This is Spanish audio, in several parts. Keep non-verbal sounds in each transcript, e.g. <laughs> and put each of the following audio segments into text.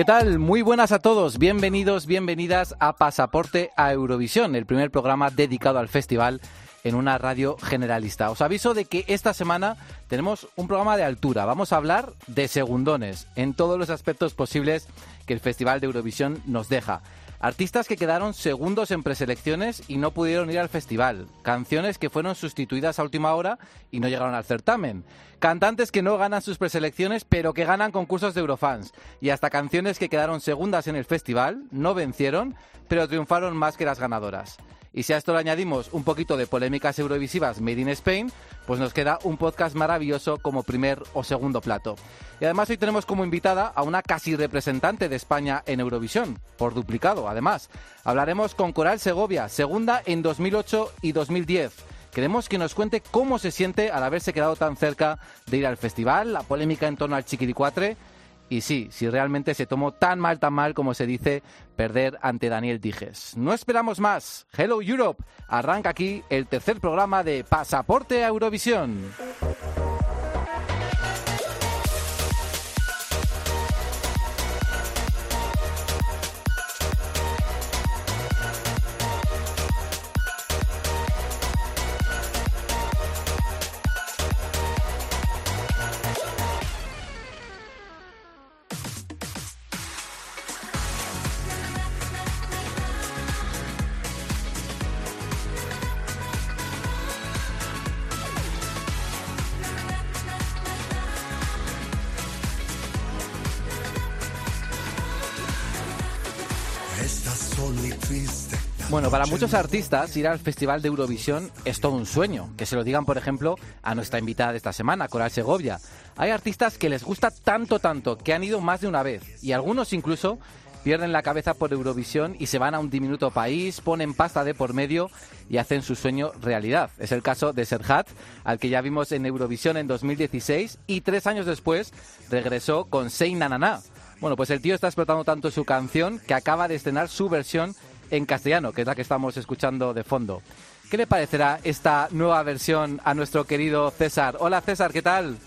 ¿Qué tal? Muy buenas a todos. Bienvenidos, bienvenidas a Pasaporte a Eurovisión, el primer programa dedicado al festival en una radio generalista. Os aviso de que esta semana tenemos un programa de altura. Vamos a hablar de segundones en todos los aspectos posibles que el Festival de Eurovisión nos deja. Artistas que quedaron segundos en preselecciones y no pudieron ir al festival. Canciones que fueron sustituidas a última hora y no llegaron al certamen. Cantantes que no ganan sus preselecciones pero que ganan concursos de Eurofans. Y hasta canciones que quedaron segundas en el festival, no vencieron, pero triunfaron más que las ganadoras. Y si a esto le añadimos un poquito de polémicas eurovisivas made in Spain, pues nos queda un podcast maravilloso como primer o segundo plato. Y además hoy tenemos como invitada a una casi representante de España en Eurovisión, por duplicado además. Hablaremos con Coral Segovia, segunda en 2008 y 2010. Queremos que nos cuente cómo se siente al haberse quedado tan cerca de ir al festival, la polémica en torno al Chiquiricuatre y sí, si realmente se tomó tan mal, tan mal como se dice perder ante Daniel Dijes. No esperamos más. Hello Europe. Arranca aquí el tercer programa de Pasaporte a Eurovisión. Para muchos artistas ir al Festival de Eurovisión es todo un sueño. Que se lo digan, por ejemplo, a nuestra invitada de esta semana, Coral Segovia. Hay artistas que les gusta tanto, tanto, que han ido más de una vez. Y algunos incluso pierden la cabeza por Eurovisión y se van a un diminuto país, ponen pasta de por medio y hacen su sueño realidad. Es el caso de Serhat, al que ya vimos en Eurovisión en 2016 y tres años después regresó con Sei Nananá. Bueno, pues el tío está explotando tanto su canción que acaba de estrenar su versión en castellano, que es la que estamos escuchando de fondo. ¿Qué le parecerá esta nueva versión a nuestro querido César? Hola César, ¿qué tal?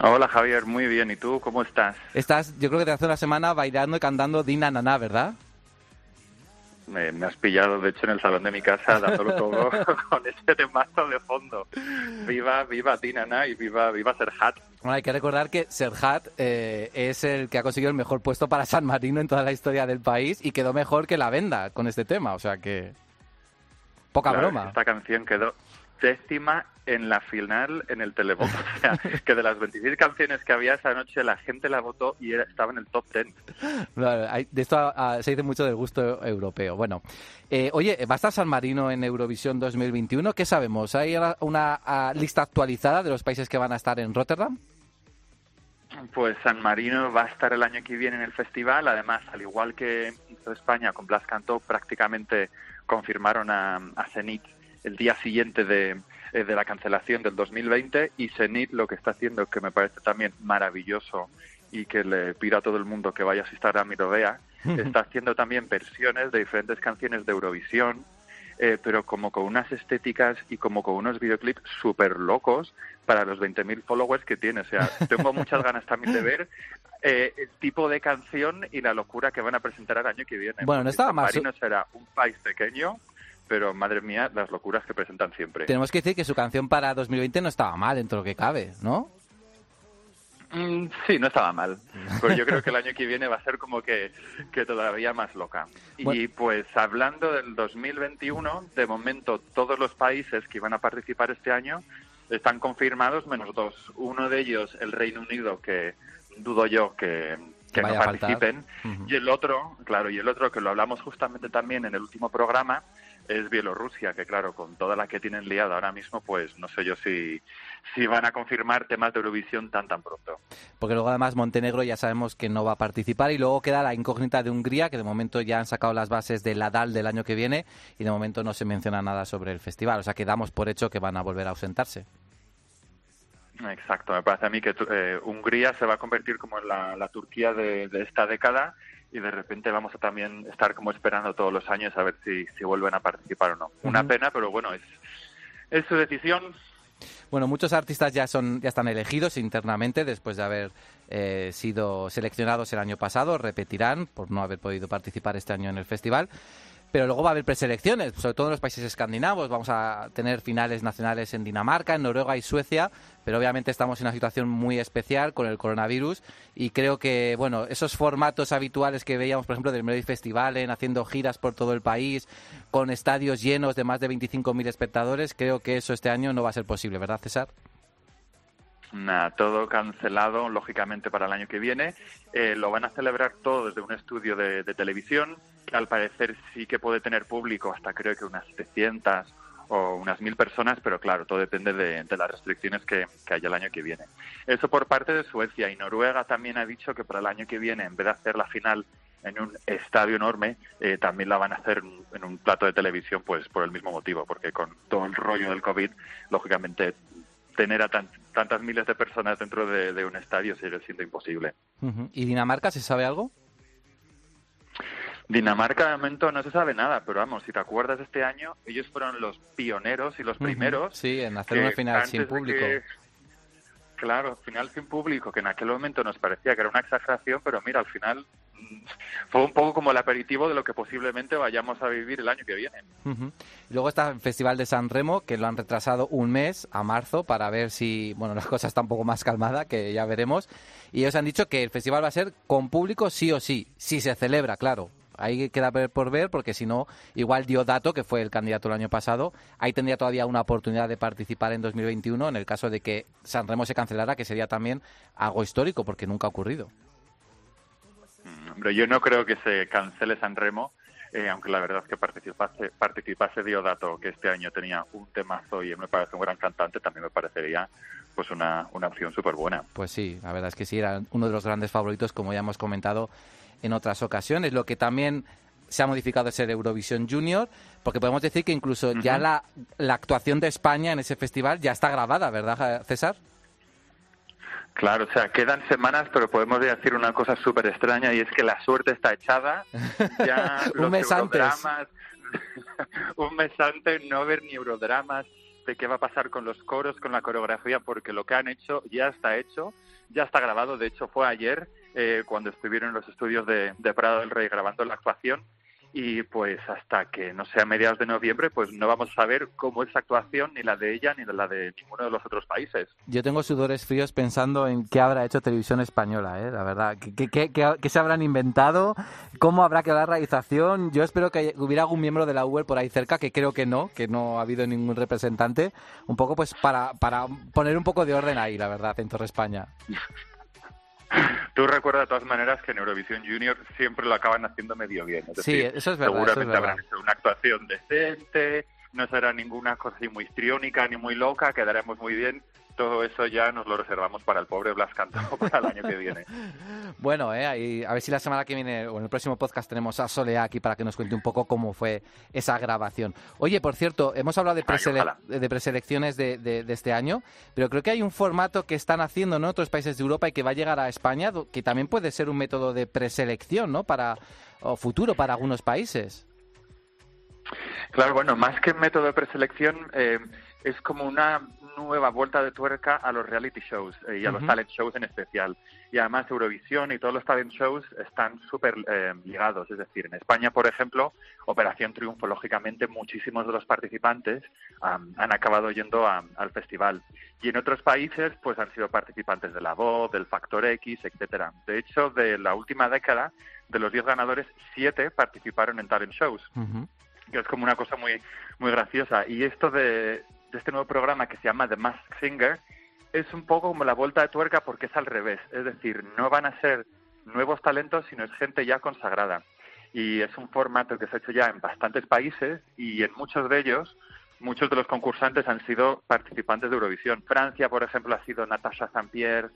Hola Javier, muy bien. ¿Y tú cómo estás? Estás, yo creo que de hace una semana bailando y cantando Dina Naná, ¿verdad? Me, has pillado, de hecho, en el salón de mi casa dándolo todo <laughs> con ese temazo de fondo. Viva, viva Dinana y viva, viva Serhat. Bueno, hay que recordar que Serhat eh, es el que ha conseguido el mejor puesto para San Marino en toda la historia del país y quedó mejor que la venda con este tema, o sea que... Poca broma. Esta canción quedó décima en la final en el televoto. O sea, <laughs> que de las 26 canciones que había esa noche, la gente la votó y estaba en el top 10. de esto ah, se dice mucho del gusto europeo. Bueno, eh, oye, ¿va a estar San Marino en Eurovisión 2021? ¿Qué sabemos? ¿Hay una ah, lista actualizada de los países que van a estar en Rotterdam? Pues San Marino va a estar el año que viene en el festival. Además, al igual que hizo España con Blas Cantó, prácticamente confirmaron a, a Zenit el día siguiente de, eh, de la cancelación del 2020 y Zenit lo que está haciendo, que me parece también maravilloso y que le pido a todo el mundo que vaya a Instagram y lo vea, está haciendo también versiones de diferentes canciones de Eurovisión, eh, pero como con unas estéticas y como con unos videoclips súper locos para los 20.000 followers que tiene. O sea, <laughs> tengo muchas ganas también de ver eh, el tipo de canción y la locura que van a presentar el año que viene. Bueno, no estaba más. Marino será un país pequeño pero madre mía, las locuras que presentan siempre. Tenemos que decir que su canción para 2020 no estaba mal dentro de lo que cabe, ¿no? Mm, sí, no estaba mal. Pero yo creo que el <laughs> año que viene va a ser como que, que todavía más loca. Y pues hablando del 2021, de momento todos los países que iban a participar este año están confirmados menos dos. Uno de ellos, el Reino Unido, que dudo yo que, que, no participen. Y el otro, claro, y el otro que lo hablamos justamente también en el último programa, es Bielorrusia, que claro, con toda la que tienen liada ahora mismo, pues no sé yo si, si van a confirmar temas de Eurovisión tan tan pronto. Porque luego además Montenegro ya sabemos que no va a participar y luego queda la incógnita de Hungría, que de momento ya han sacado las bases de la DAL del año que viene y de momento no se menciona nada sobre el festival. O sea que damos por hecho que van a volver a ausentarse. Exacto, me parece a mí que eh, Hungría se va a convertir como en la, la Turquía de, de esta década y de repente vamos a también estar como esperando todos los años a ver si, si vuelven a participar o no. Una pena, pero bueno, es, es su decisión. Bueno, muchos artistas ya son ya están elegidos internamente después de haber eh, sido seleccionados el año pasado, repetirán por no haber podido participar este año en el festival. Pero luego va a haber preselecciones, sobre todo en los países escandinavos. Vamos a tener finales nacionales en Dinamarca, en Noruega y Suecia, pero obviamente estamos en una situación muy especial con el coronavirus y creo que, bueno, esos formatos habituales que veíamos, por ejemplo, del Melody Festival, en haciendo giras por todo el país, con estadios llenos de más de 25.000 espectadores, creo que eso este año no va a ser posible, ¿verdad, César? Todo cancelado, lógicamente, para el año que viene. Eh, lo van a celebrar todo desde un estudio de, televisión, que al parecer sí que puede tener público hasta creo que unas 700 o unas 1.000 personas, pero claro, todo depende de, de las restricciones que, que haya el año que viene. Eso por parte de Suecia y Noruega también ha dicho que para el año que viene, en vez de hacer la final en un estadio enorme, eh, también la van a hacer en- en un plato de televisión, pues por el mismo motivo, porque con todo el rollo del COVID, lógicamente tener a tan- tantas miles de personas dentro de, de un estadio sigue siendo imposible. ¿Y Dinamarca se sabe algo? Dinamarca de momento no se sabe nada, pero vamos, si te acuerdas este año, ellos fueron los pioneros y los primeros. Sí, en hacer una final sin público. que- Claro, final sin público, que en aquel momento nos parecía que era una exageración, pero mira, al final mm, fue un poco como el aperitivo de lo que posiblemente vayamos a vivir el año que viene. Luego está el Festival de San Remo, que lo han retrasado un mes a marzo para ver si, bueno, <laughs> la cosa está un poco más calmada, que ya veremos. Y ellos han dicho que el festival va a ser con público sí o sí, si se celebra, claro. Ahí queda por ver, porque si no, igual Diodato, que fue el candidato el año pasado, ahí tendría todavía una oportunidad de participar en 2021 en el caso de que San Remo se cancelara, que sería también algo histórico, porque nunca ha ocurrido. Mm, Hombre, yo no creo que se cancele San Remo, eh, aunque la verdad es que participase, participase Diodato, que este año tenía un temazo y me parece un gran cantante, también me parecería pues una, una opción súper buena. Pues sí, la verdad es que sí, era uno de los grandes favoritos, como ya hemos comentado en otras ocasiones. Lo que también se ha modificado es el Eurovisión Junior, porque podemos decir que incluso ya la, la actuación de España en ese festival ya está grabada, ¿verdad, César? Claro, o sea, quedan semanas, pero podemos decir una cosa súper extraña y es que la suerte está echada. <laughs> Ya Un los mes antes. <laughs> un mes antes, no haber ni eurodramas de qué va a pasar con los coros, con la coreografía, porque lo que han hecho ya está hecho, ya está grabado. De hecho, fue ayer eh, cuando estuvieron en los estudios de, de Prado del Rey grabando la actuación. Y pues hasta que no sea mediados de noviembre, pues no vamos a saber cómo es la actuación, ni la de ella, ni la de ninguno de los otros países. Yo tengo sudores fríos pensando en qué habrá hecho Televisión Española, ¿eh? la verdad. ¿Qué, qué, qué- qué- qué se habrán inventado? ¿Cómo habrá quedado la realización? Yo espero que hubiera algún miembro de la UER por ahí cerca, que creo que no, que no ha habido ningún representante. Un poco pues para, para poner un poco de orden ahí, la verdad, en Torre España. <laughs> Tú recuerda de todas maneras que en Eurovisión Junior siempre lo acaban haciendo medio bien. Es Sí, decir, eso es verdad, eso es Seguramente verdad. habrán hecho una actuación decente, no será ninguna cosa así muy histriónica ni muy loca, quedaremos muy bien. Todo eso ya nos lo reservamos para el pobre Blas Cantó <laughs> para el año que viene. Bueno, eh, a ver si la semana que viene o en el próximo podcast tenemos a Solea aquí para que nos cuente un poco cómo fue esa grabación. Oye, por cierto, hemos hablado de, presele- de preselecciones de, de- de este año, pero creo que hay un formato que están haciendo ¿no? en otros países de Europa y que va a llegar a España, que también puede ser un método de preselección, ¿no? Para o futuro para algunos países. Claro, bueno, más que método de preselección, eh, es como una nueva vuelta de tuerca a los reality shows eh, y a los talent shows en especial. Y además Eurovisión y todos los talent shows están súper eh, ligados. Es decir, en España, por ejemplo, Operación Triunfo, lógicamente muchísimos de los participantes am, han acabado yendo a- al festival. Y en otros países, pues han sido participantes de La Voz, del Factor X, etcétera. De hecho, de la última década, de los 10 ganadores, 7 participaron en talent shows que es como una cosa muy muy graciosa y esto de, de este nuevo programa que se llama The Masked Singer es un poco como la vuelta de tuerca porque es al revés es decir no van a ser nuevos talentos, sino es gente ya consagrada. Y es un formato que se ha hecho ya en bastantes países y en muchos de ellos muchos de los concursantes han sido participantes de Eurovisión. Francia, por ejemplo, ha sido Natasha Saint-Pierre,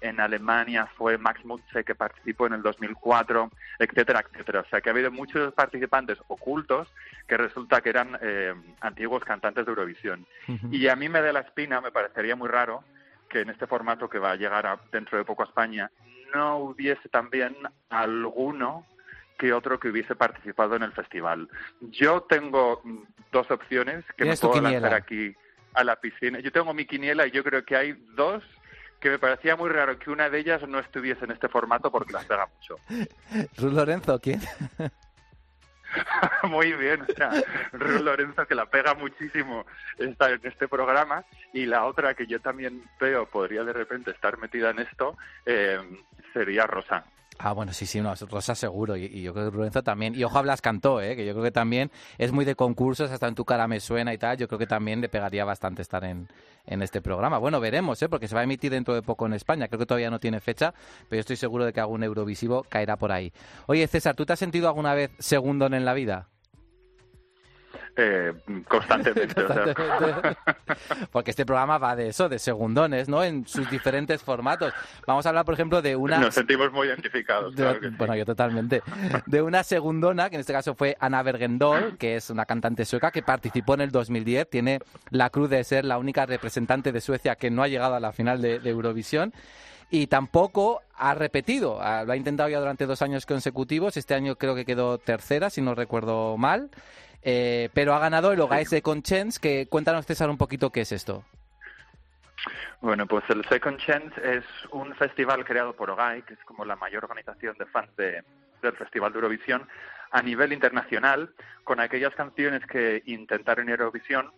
en Alemania fue Max Mutze, que participó en el 2004, etcétera, etcétera. O sea, que ha habido muchos participantes ocultos que resulta que eran eh, antiguos cantantes de Eurovisión. Y a mí me da la espina, me parecería muy raro que en este formato que va a llegar dentro de poco a España no hubiese también alguno que otro que hubiese participado en el festival. Yo tengo mm, dos opciones que me puedo lanzar aquí a la piscina. Yo tengo mi quiniela y yo creo que hay dos que me parecía muy raro que una de ellas no estuviese en este formato porque las pega mucho. <laughs> Ruth Lorenzo, ¿quién? <laughs> Muy bien, o sea, Ruth Lorenzo que la pega muchísimo está en este programa y la otra que yo también veo podría de repente estar metida en esto eh, sería Rosa. Ah, bueno, sí, sí, no, Rosa seguro. Y, yo creo que Lorenzo también. Y ojo, hablas cantó, ¿eh? que yo creo que también es muy de concursos, hasta en tu cara me suena y tal. Yo creo que también le pegaría bastante estar en, en este programa. Bueno, veremos, ¿eh? porque se va a emitir dentro de poco en España. Creo que todavía no tiene fecha, pero estoy seguro de que algún Eurovisivo caerá por ahí. Oye, César, ¿tú te has sentido alguna vez segundo en la vida? Eh, constantemente. Porque este programa va de eso, de segundones, ¿no? En sus diferentes formatos. Vamos a hablar, por ejemplo, de una... Nos sentimos muy identificados. Bueno, yo totalmente. De una segundona, que en este caso fue Ana Bergendol, que es una cantante sueca que participó en el 2010. Tiene la cruz de ser la única representante de Suecia que no ha llegado a la final de, de Eurovisión y tampoco ha repetido. Lo ha intentado ya durante dos años consecutivos. Este año creo que quedó tercera, si no recuerdo mal. Eh, pero ha ganado el Ogae Second Chance, que cuéntanos César un poquito qué es esto. Bueno, pues el Second Chance es un festival creado por OGAI, que es como la mayor organización de fans de, del Festival de Eurovisión a nivel internacional, con aquellas canciones que intentaron Eurovisión,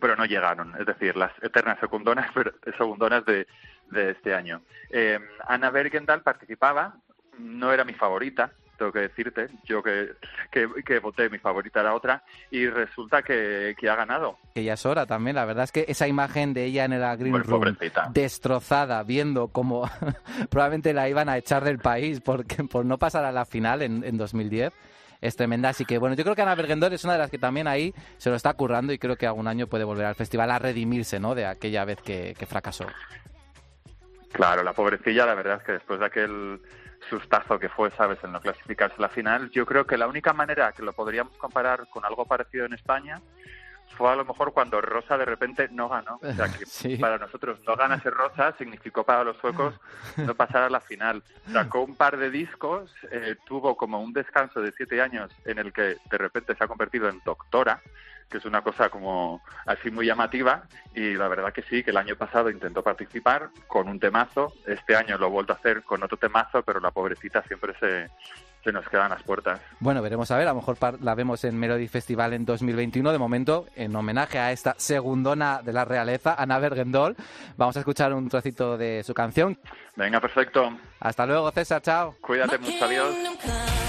pero no llegaron, es decir, las eternas secundonas, segundonas de, de este año. Eh, Ana Bergendal participaba, no era mi favorita, tengo que decirte, yo que, que, voté, mi favorita era otra, y resulta que, ha ganado. Que ya es hora también, la verdad es que esa imagen de ella en el Green Room, destrozada, viendo cómo <laughs> probablemente la iban a echar del país porque, por no pasar a la final en, en 2010, es tremenda. Así que bueno, yo creo que Ana Bergendor es una de las que también ahí se lo está currando y creo que algún año puede volver al festival a redimirse ¿no? de aquella vez que, que fracasó. Claro, la pobrecilla, la verdad es que después de aquel sustazo que fue, ¿sabes?, en no clasificarse a la final. Yo creo que la única manera que lo podríamos comparar con algo parecido en España fue a lo mejor cuando Rosa de repente no ganó. O sea, que <laughs> para nosotros no ganase Rosa significó para los suecos no pasar a la final. Sacó un par de discos, eh, tuvo como un descanso de siete años en el que de repente se ha convertido en doctora que es una cosa como así muy llamativa y la verdad que sí, que el año pasado intentó participar con un temazo, este año lo ha vuelto a hacer con otro temazo, pero la pobrecita siempre se, se nos quedan las puertas. Bueno, veremos a ver, a lo mejor la vemos en Melody Festival en 2021. De momento, en homenaje a esta segundona de la realeza, Ana Bergendol, vamos a escuchar un trocito de su canción. Venga, perfecto. Hasta luego, César, chao. Cuídate mucho, adiós.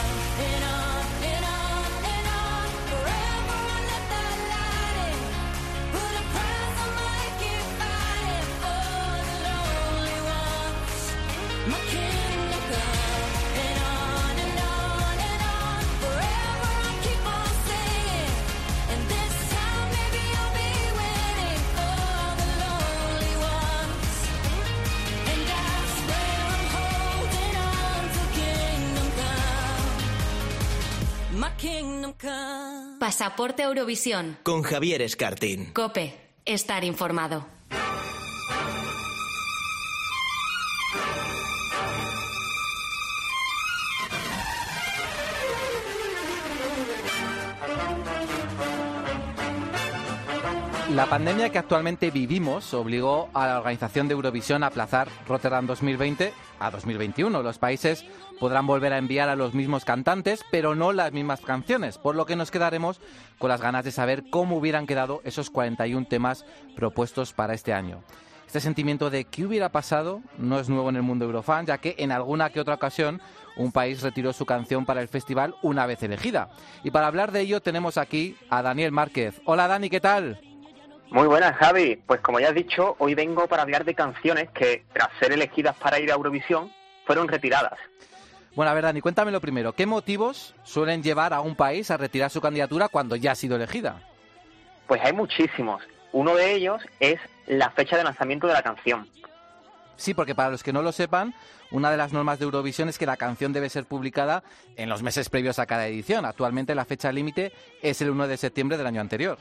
Pasaporte Eurovisión. Con Javier Escartín. Cope. Estar informado. La pandemia que actualmente vivimos obligó a la organización de Eurovisión a aplazar Rotterdam 2020 a 2021. Los países podrán volver a enviar a los mismos cantantes, pero no las mismas canciones, por lo que nos quedaremos con las ganas de saber cómo hubieran quedado esos 41 temas propuestos para este año. Este sentimiento de qué hubiera pasado no es nuevo en el mundo Eurofan, ya que en alguna que otra ocasión un país retiró su canción para el festival una vez elegida. Y para hablar de ello tenemos aquí a Daniel Márquez. Hola Dani, ¿qué tal? Muy buenas, Javi. Pues como ya has dicho, hoy vengo para hablar de canciones que, tras ser elegidas para ir a Eurovisión, fueron retiradas. Bueno, a ver, Dani, cuéntamelo primero. ¿Qué motivos suelen llevar a un país a retirar su candidatura cuando ya ha sido elegida? Pues hay muchísimos. Uno de ellos es la fecha de lanzamiento de la canción. Sí, porque para los que no lo sepan, una de las normas de Eurovisión es que la canción debe ser publicada en los meses previos a cada edición. Actualmente la fecha límite es el 1 de septiembre del año anterior.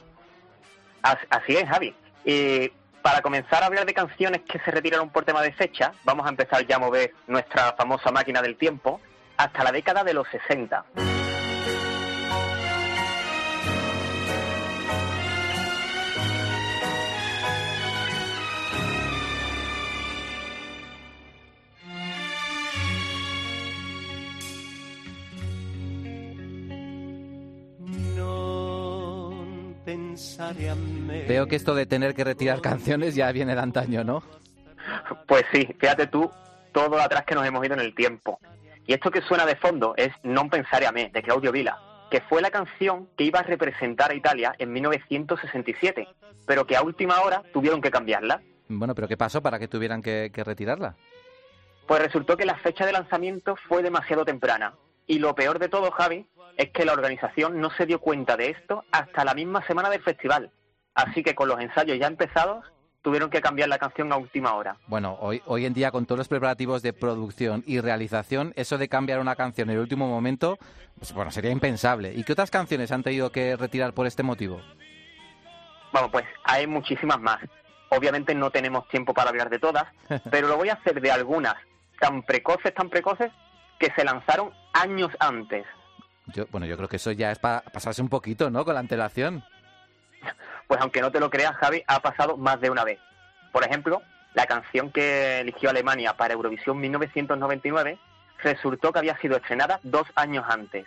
Así es, Javi. Y para comenzar a hablar de canciones que se retiraron por tema de fecha, vamos a empezar ya a mover nuestra famosa máquina del tiempo hasta la década de los 60. Veo que esto de tener que retirar canciones ya viene de antaño, ¿no? Pues sí, fíjate tú todo atrás que nos hemos ido en el tiempo. Y esto que suena de fondo es Non pensare a me, de Claudio Vila, que fue la canción que iba a representar a Italia en 1967, pero que a última hora tuvieron que cambiarla. Bueno, pero ¿qué pasó para que tuvieran que, que retirarla? Pues resultó que la fecha de lanzamiento fue demasiado temprana. Y lo peor de todo, Javi, es que la organización no se dio cuenta de esto hasta la misma semana del festival. Así que con los ensayos ya empezados, tuvieron que cambiar la canción a última hora. Bueno, hoy, hoy en día con todos los preparativos de producción y realización, eso de cambiar una canción en el último momento, pues, bueno, sería impensable. ¿Y qué otras canciones han tenido que retirar por este motivo? Bueno, pues hay muchísimas más. Obviamente no tenemos tiempo para hablar de todas, <laughs> pero lo voy a hacer de algunas tan precoces, tan precoces, que se lanzaron años antes. Yo, bueno, yo creo que eso ya es para pasarse un poquito, ¿no? Con la antelación. Pues aunque no te lo creas, Javi, ha pasado más de una vez. Por ejemplo, la canción que eligió Alemania para Eurovisión 1999 resultó que había sido estrenada dos años antes.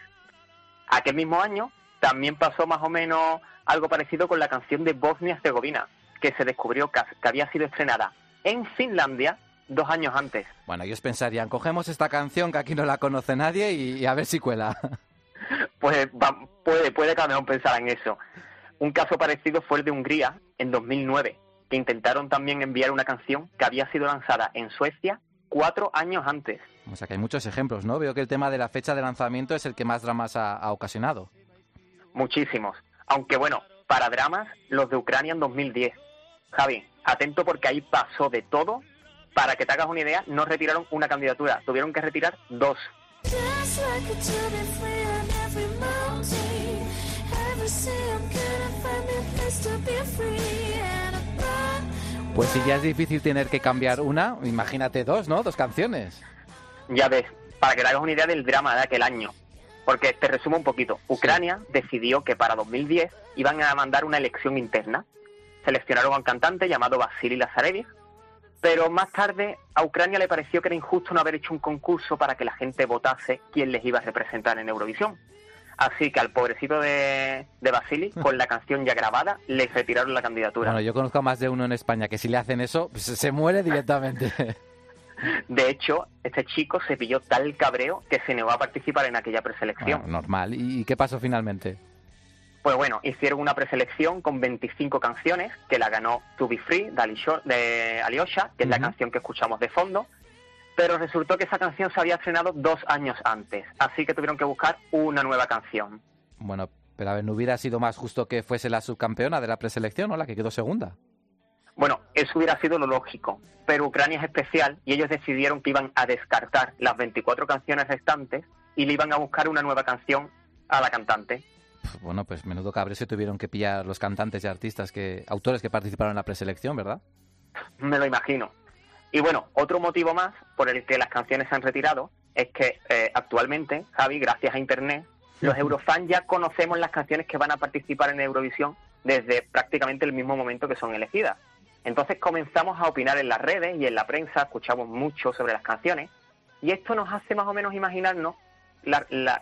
Aquel mismo año también pasó más o menos algo parecido con la canción de Bosnia-Herzegovina, que se descubrió que había sido estrenada en Finlandia dos años antes. Bueno, ellos pensarían, cogemos esta canción que aquí no la conoce nadie y, a ver si cuela. <laughs> <laughs> Pues puede, puede que a pensar en eso. Un caso parecido fue el de Hungría en 2009, que intentaron también enviar una canción que había sido lanzada en Suecia cuatro años antes. O sea que hay muchos ejemplos, ¿no? Veo que el tema de la fecha de lanzamiento es el que más dramas ha, ocasionado. Muchísimos. Aunque bueno, para dramas, los de Ucrania en 2010. Javi, atento porque ahí pasó de todo. Para que te hagas una idea, no retiraron una candidatura, tuvieron que retirar dos. Pues si ya es difícil tener que cambiar una, imagínate dos, ¿no? Dos canciones. Ya ves, para que te hagas una idea del drama de aquel año. Porque te resumo un poquito. Ucrania decidió que para 2010 iban a mandar una elección interna. Seleccionaron a un cantante llamado Vasily Lazarevich, pero más tarde a Ucrania le pareció que era injusto no haber hecho un concurso para que la gente votase quién les iba a representar en Eurovisión. Así que al pobrecito de, de Basili, con la canción ya grabada, le retiraron la candidatura. Bueno, yo conozco a más de uno en España que si le hacen eso, pues, se muere directamente. <laughs> De hecho, este chico se pilló tal cabreo que se negó a participar en aquella preselección. normal. ¿Y qué pasó finalmente? Pues bueno, hicieron una preselección con 25 canciones que la ganó To Be Free de, Alyosha, que es la canción que escuchamos de fondo, pero resultó que esa canción se había estrenado dos años antes, así que tuvieron que buscar una nueva canción. Bueno, pero a ver, ¿no hubiera sido más justo que fuese la subcampeona de la preselección o la que quedó segunda? Bueno, eso hubiera sido lo lógico, pero Ucrania es especial y ellos decidieron que iban a descartar las 24 canciones restantes y le iban a buscar una nueva canción a la cantante bueno, pues menudo cabre se tuvieron que pillar los cantantes y artistas, que autores que participaron en la preselección, ¿verdad? Me lo imagino. Y bueno, otro motivo más por el que las canciones se han retirado es que eh, actualmente, Javi, gracias a Internet, los eurofans ya conocemos las canciones que van a participar en Eurovisión desde prácticamente el mismo momento que son elegidas. Entonces comenzamos a opinar en las redes y en la prensa, escuchamos mucho sobre las canciones y esto nos hace más o menos imaginarnos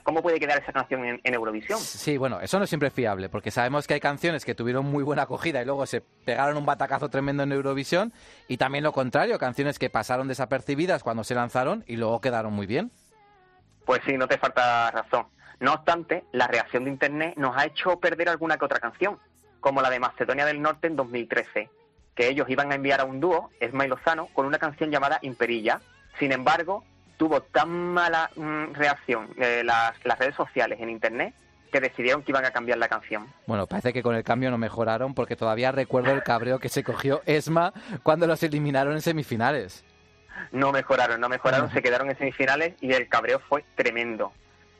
cómo puede quedar esa canción en, Eurovisión. Sí, bueno, eso no es siempre fiable, porque sabemos que hay canciones que tuvieron muy buena acogida y luego se pegaron un batacazo tremendo en Eurovisión, y también lo contrario, canciones que pasaron desapercibidas cuando se lanzaron y luego quedaron muy bien. Pues sí, no te falta razón. No obstante, la reacción de Internet nos ha hecho perder alguna que otra canción, como la de Macedonia del Norte en 2013, que ellos iban a enviar a un dúo, Esma y Lozano, con una canción llamada Imperilla. Sin embargo, tuvo tan mala mm, reacción eh, las, las redes sociales en Internet que decidieron que iban a cambiar la canción. Bueno, parece que con el cambio no mejoraron porque todavía recuerdo el cabreo que se cogió Esma cuando los eliminaron en semifinales. No mejoraron, no mejoraron, se quedaron en semifinales y el cabreo fue tremendo.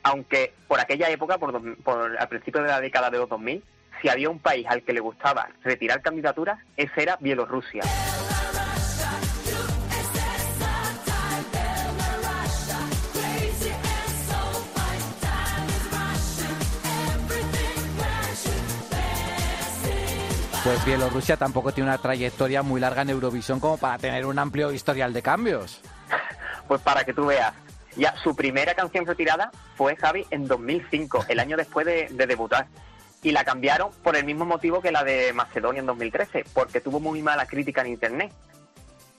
Aunque por aquella época, por, al principio de la década de los 2000, si había un país al que le gustaba retirar candidaturas, ese era Bielorrusia. Pues Bielorrusia tampoco tiene una trayectoria muy larga en Eurovisión como para tener un amplio historial de cambios. Pues para que tú veas, ya su primera canción retirada fue Javi en 2005, el año después de, de debutar. Y la cambiaron por el mismo motivo que la de Macedonia en 2013, porque tuvo muy mala crítica en internet.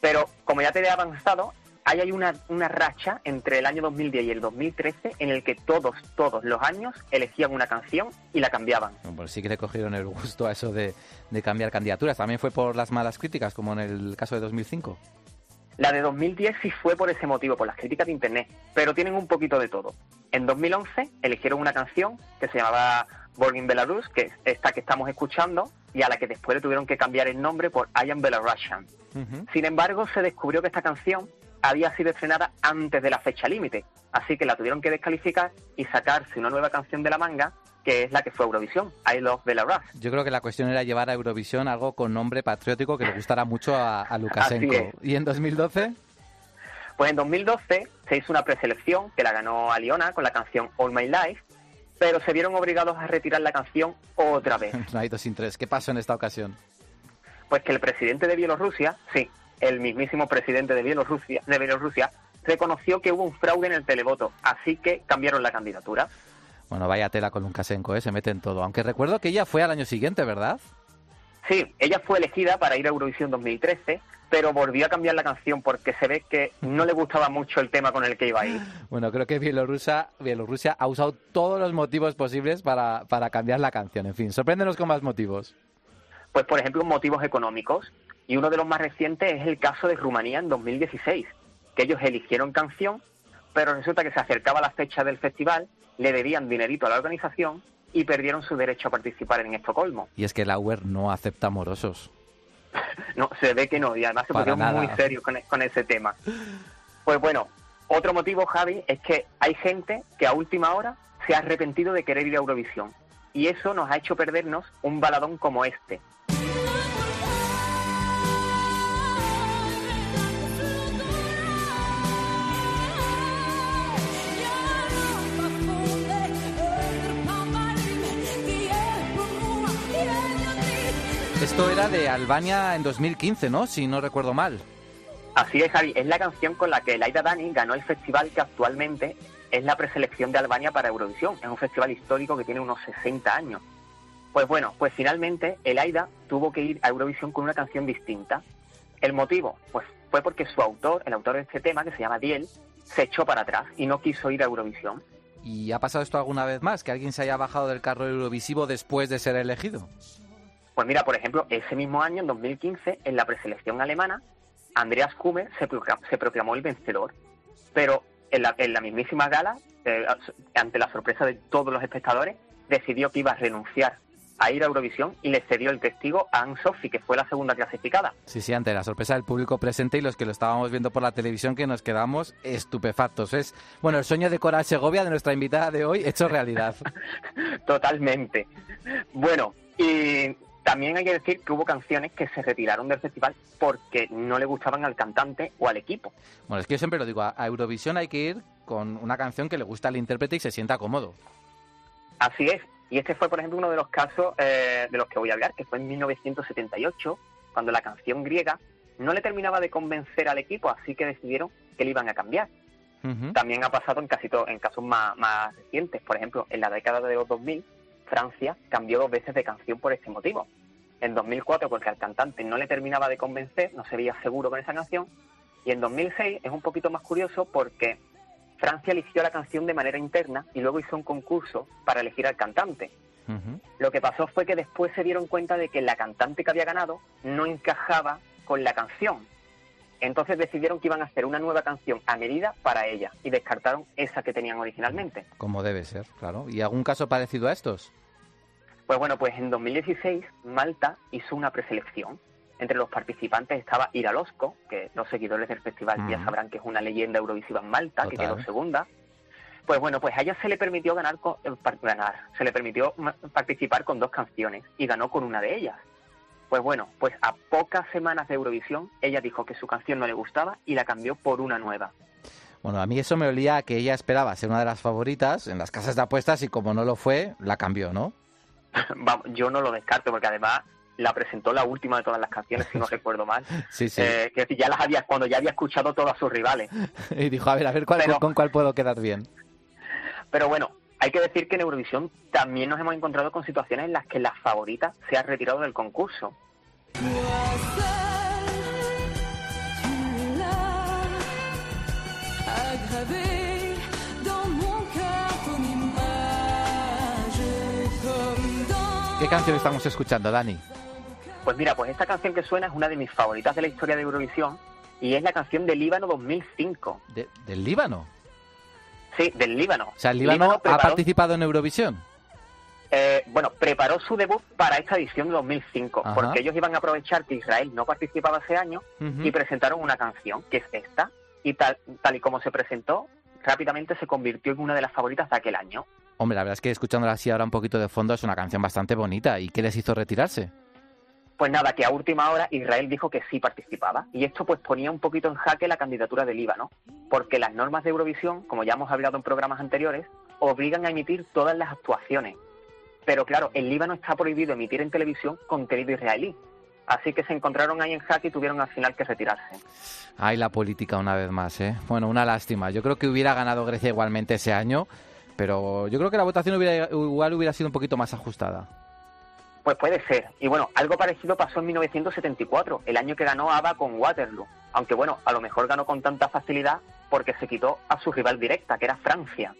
Pero como ya te he avanzado, ahí hay una, una racha entre el año 2010 y el 2013 en el que todos, todos los años elegían una canción y la cambiaban. Bueno, Pues sí que le cogieron el gusto a eso de, de cambiar candidaturas. También fue por las malas críticas, como en el caso de 2005. La de 2010 sí fue por ese motivo, por las críticas de Internet, pero tienen un poquito de todo. En 2011 eligieron una canción que se llamaba Born in Belarus, que es esta que estamos escuchando, y a la que después le tuvieron que cambiar el nombre por I Am Belarusian. Sin embargo, se descubrió que esta canción había sido estrenada antes de la fecha límite, así que la tuvieron que descalificar y sacarse una nueva canción de la manga, que es la que fue Eurovisión, I Love Belarus. Yo creo que la cuestión era llevar a Eurovisión algo con nombre patriótico que le gustara mucho a, a Lukashenko. ¿Y en 2012? Pues en 2012 se hizo una preselección que la ganó Aliona con la canción All My Life, pero se vieron obligados a retirar la canción otra vez. <laughs> No hay dos sin tres. ¿Qué pasó en esta ocasión? Pues que el presidente de Bielorrusia, sí, el mismísimo presidente de Bielorrusia, de Bielorrusia, reconoció que hubo un fraude en el televoto, así que cambiaron la candidatura. Bueno, vaya tela con Lukashenko, ¿eh? se mete en todo. Aunque recuerdo que ella fue al año siguiente, ¿verdad? Sí, ella fue elegida para ir a Eurovisión 2013, pero volvió a cambiar la canción porque se ve que no le gustaba mucho el tema con el que iba a ir. <laughs> Bueno, creo que Bielorrusia, Bielorrusia ha usado todos los motivos posibles para, para cambiar la canción. En fin, sorpréndenos con más motivos. Pues, por ejemplo, motivos económicos. Y uno de los más recientes es el caso de Rumanía en 2016, que ellos eligieron canción, pero resulta que se acercaba la fecha del festival, le debían dinerito a la organización y perdieron su derecho a participar en Estocolmo. Y es que la UER no acepta morosos. <laughs> No, se ve que no, y además se pusieron muy serios con, e- con ese tema. Pues bueno, otro motivo, Javi, es que hay gente que a última hora se ha arrepentido de querer ir a Eurovisión. Y eso nos ha hecho perdernos un baladón como este. Esto era de Albania en 2015, ¿no? Si no recuerdo mal. Así es, Javi, es la canción con la que Laida Dani ganó el festival que actualmente es la preselección de Albania para Eurovisión. Es un festival histórico que tiene unos 60 años. Pues bueno, pues finalmente el Aida tuvo que ir a Eurovisión con una canción distinta. El motivo, pues fue porque su autor, el autor de este tema, que se llama Diel, se echó para atrás y no quiso ir a Eurovisión. ¿Y ha pasado esto alguna vez más? ¿Que alguien se haya bajado del carro eurovisivo después de ser elegido? Pues mira, por ejemplo, ese mismo año, en 2015, en la preselección alemana, Andreas Kummer se, proclam- se proclamó el vencedor. Pero en la, en la mismísima gala, eh, ante la sorpresa de todos los espectadores, decidió que iba a renunciar a ir a Eurovisión y le cedió el testigo a Anne Sophie, que fue la segunda clasificada. Sí, sí, ante la sorpresa del público presente y los que lo estábamos viendo por la televisión que nos quedamos estupefactos. Es, bueno, el sueño de Coral Segovia, de nuestra invitada de hoy, hecho realidad. <laughs> Totalmente. Bueno, y también hay que decir que hubo canciones que se retiraron del festival porque no le gustaban al cantante o al equipo. Bueno, es que yo siempre lo digo, a Eurovisión hay que ir con una canción que le gusta al intérprete y se sienta cómodo. Así es. Y este fue, por ejemplo, uno de los casos eh, de los que voy a hablar, que fue en 1978, cuando la canción griega no le terminaba de convencer al equipo, así que decidieron que le iban a cambiar. También ha pasado en casi to- en casos más, más recientes. Por ejemplo, en la década de los 2000, Francia cambió dos veces de canción por este motivo. En 2004, porque al cantante no le terminaba de convencer, no se veía seguro con esa canción. Y en 2006 es un poquito más curioso porque Francia eligió la canción de manera interna y luego hizo un concurso para elegir al cantante. Lo que pasó fue que después se dieron cuenta de que la cantante que había ganado no encajaba con la canción. Entonces decidieron que iban a hacer una nueva canción a medida para ella y descartaron esa que tenían originalmente. Como debe ser, claro. ¿Y algún caso parecido a estos? Pues bueno, pues en 2016 Malta hizo una preselección. Entre los participantes estaba Ira Losco, que los seguidores del festival ya sabrán que es una leyenda eurovisiva en Malta, que quedó segunda. Pues bueno, pues a ella se le permitió ganar, con- eh, ganar, se le permitió participar con dos canciones y ganó con una de ellas. Pues bueno, pues a pocas semanas de Eurovisión ella dijo que su canción no le gustaba y la cambió por una nueva. Bueno, a mí eso me olía a que ella esperaba ser una de las favoritas en las casas de apuestas y como no lo fue, la cambió, ¿no? <laughs> Vamos, yo no lo descarto porque además la presentó la última de todas las canciones, si no <laughs> recuerdo mal. Sí, sí. Eh, que ya las había, cuando ya había escuchado todas sus rivales. <laughs> Y dijo, a ver, a ver cuál, Pero- con cuál puedo quedar bien. Pero bueno, hay que decir que en Eurovisión también nos hemos encontrado con situaciones en las que la favorita se ha retirado del concurso. ¿Qué canción estamos escuchando, Dani? Pues mira, pues esta canción que suena es una de mis favoritas de la historia de Eurovisión y es la canción del Líbano 2005. De- ¿Del Líbano? Sí, del Líbano. O sea, el Líbano, ha preparó- participado en Eurovisión. eh, bueno, preparó su debut para esta edición de 2005, Ajá. porque ellos iban a aprovechar que Israel no participaba ese año y presentaron una canción, que es esta, y tal, tal y como se presentó, rápidamente se convirtió en una de las favoritas de aquel año. Hombre, la verdad es que escuchándola así ahora un poquito de fondo es una canción bastante bonita. ¿Y qué les hizo retirarse? Pues nada, que a última hora Israel dijo que sí participaba, y esto pues ponía un poquito en jaque la candidatura de Líbano, porque las normas de Eurovisión, como ya hemos hablado en programas anteriores, obligan a emitir todas las actuaciones. Pero claro, en Líbano está prohibido emitir en televisión contenido israelí. Así que se encontraron ahí en jaque y tuvieron al final que retirarse. Ay, la política una vez más, ¿eh? Bueno, una lástima. Yo creo que hubiera ganado Grecia igualmente ese año, pero yo creo que la votación hubiera, igual hubiera sido un poquito más ajustada. Pues puede ser. Y bueno, algo parecido pasó en 1974, el año que ganó ABBA con Waterloo. Aunque bueno, a lo mejor ganó con tanta facilidad porque se quitó a su rival directa, que era Francia.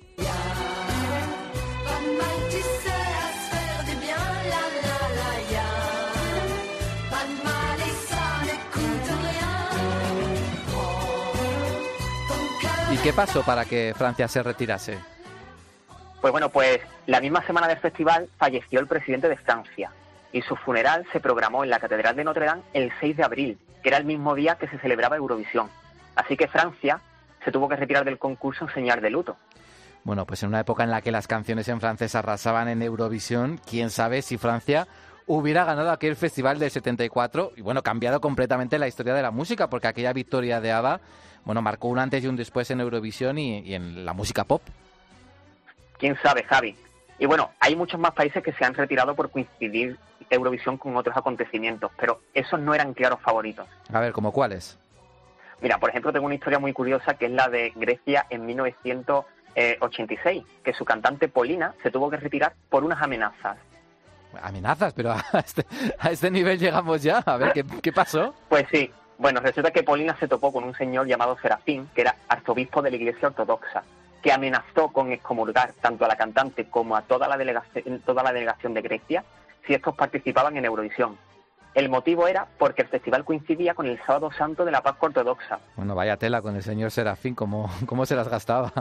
¿Y qué pasó para que Francia se retirase? Pues bueno, pues la misma semana del festival falleció el presidente de Francia y su funeral se programó en la Catedral de Notre Dame el 6 de abril, que era el mismo día que se celebraba Eurovisión. Así que Francia se tuvo que retirar del concurso en señal de luto. Bueno, pues en una época en la que las canciones en francés arrasaban en Eurovisión, quién sabe si Francia hubiera ganado aquel festival del 74 y bueno, cambiado completamente la historia de la música, porque aquella victoria de ABBA, bueno, marcó un antes y un después en Eurovisión y, y en la música pop. Quién sabe, Javi. Y bueno, hay muchos más países que se han retirado por coincidir Eurovisión con otros acontecimientos, pero esos no eran claros favoritos. A ver, ¿como cuáles? Mira, por ejemplo, tengo una historia muy curiosa que es la de Grecia en 1986, que su cantante Polina se tuvo que retirar por unas amenazas. Amenazas, pero a este, a este nivel llegamos ya. A ver, ¿qué, qué pasó? Pues sí, bueno, resulta que Polina se topó con un señor llamado Serafín, que era arzobispo de la Iglesia Ortodoxa, que amenazó con excomulgar tanto a la cantante como a toda la delegación, toda la delegación de Grecia si estos participaban en Eurovisión. El motivo era porque el festival coincidía con el sábado santo de la Pascua Ortodoxa. Bueno, vaya tela con el señor Serafín, ¿cómo, cómo se las gastaba?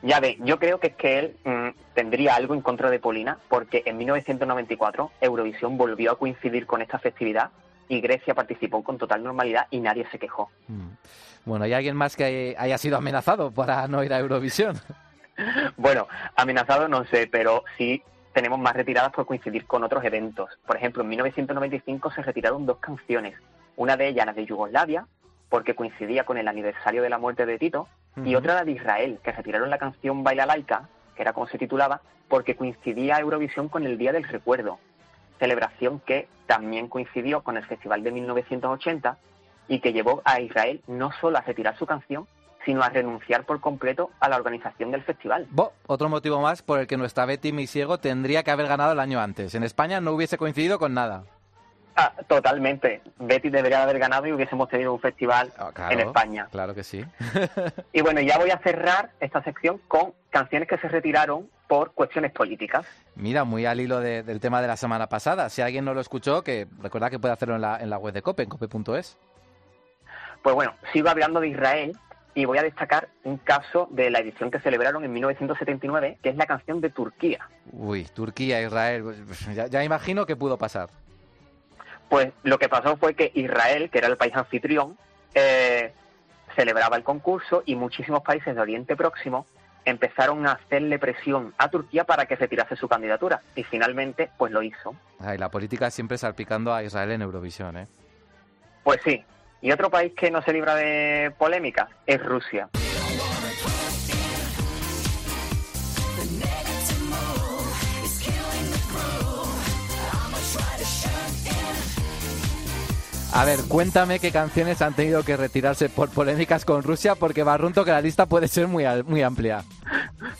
Ya ve, yo creo que es que él mm, tendría algo en contra de Polina, porque en 1994 Eurovisión volvió a coincidir con esta festividad y Grecia participó con total normalidad y nadie se quejó. Mm. Bueno, ¿hay alguien más que haya sido amenazado para no ir a Eurovisión? <laughs> Bueno, amenazado no sé, pero sí tenemos más retiradas por coincidir con otros eventos. Por ejemplo, en 1995 se retiraron dos canciones. Una de ellas, la de Yugoslavia, porque coincidía con el aniversario de la muerte de Tito, y otra la de Israel, que retiraron la canción Baila Laica, que era como se titulaba, porque coincidía Eurovisión con el Día del Recuerdo, celebración que también coincidió con el Festival de 1980 y que llevó a Israel no solo a retirar su canción, sino a renunciar por completo a la organización del festival. Bo, otro motivo más por el que nuestra Betty Misiego tendría que haber ganado el año antes. En España no hubiese coincidido con nada. Ah, totalmente. Betty debería haber ganado y hubiésemos tenido un festival Ah, claro, en España. Claro que sí. <laughs> Y bueno, ya voy a cerrar esta sección con canciones que se retiraron por cuestiones políticas. Mira, muy al hilo de- del tema de la semana pasada. Si alguien no lo escuchó, que recuerda que puede hacerlo en la, en la web de Cope, en cope.es. Pues bueno, sigo hablando de Israel y voy a destacar un caso de la edición que celebraron en 1979, que es la canción de Turquía. Uy, Turquía, Israel, pues, ya, ya imagino que pudo pasar. Pues lo que pasó fue que Israel, que era el país anfitrión, eh, celebraba el concurso y muchísimos países de Oriente Próximo empezaron a hacerle presión a Turquía para que retirase su candidatura. Y finalmente, pues lo hizo. Ay, la política siempre salpicando a Israel en Eurovisión, ¿eh? Pues sí. Y otro país que no se libra de polémica es Rusia. A ver, cuéntame qué canciones han tenido que retirarse por polémicas con Rusia, porque barrunto que la lista puede ser muy, muy amplia.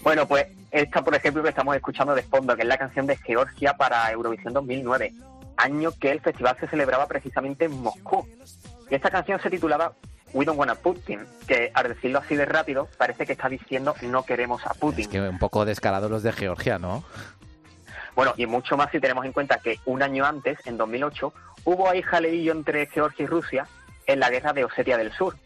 Bueno, pues esta, por ejemplo, que estamos escuchando de fondo, que es la canción de Georgia para Eurovisión 2009, año que el festival se celebraba precisamente en Moscú. Y esta canción se titulaba We Don't Wanna Putin, que al decirlo así de rápido, parece que está diciendo no queremos a Putin. Es que un poco descarados los de Georgia, ¿no? Bueno, y mucho más si tenemos en cuenta que un año antes, en 2008, hubo ahí jaleillo entre Georgia y Rusia en la guerra de Osetia del Sur.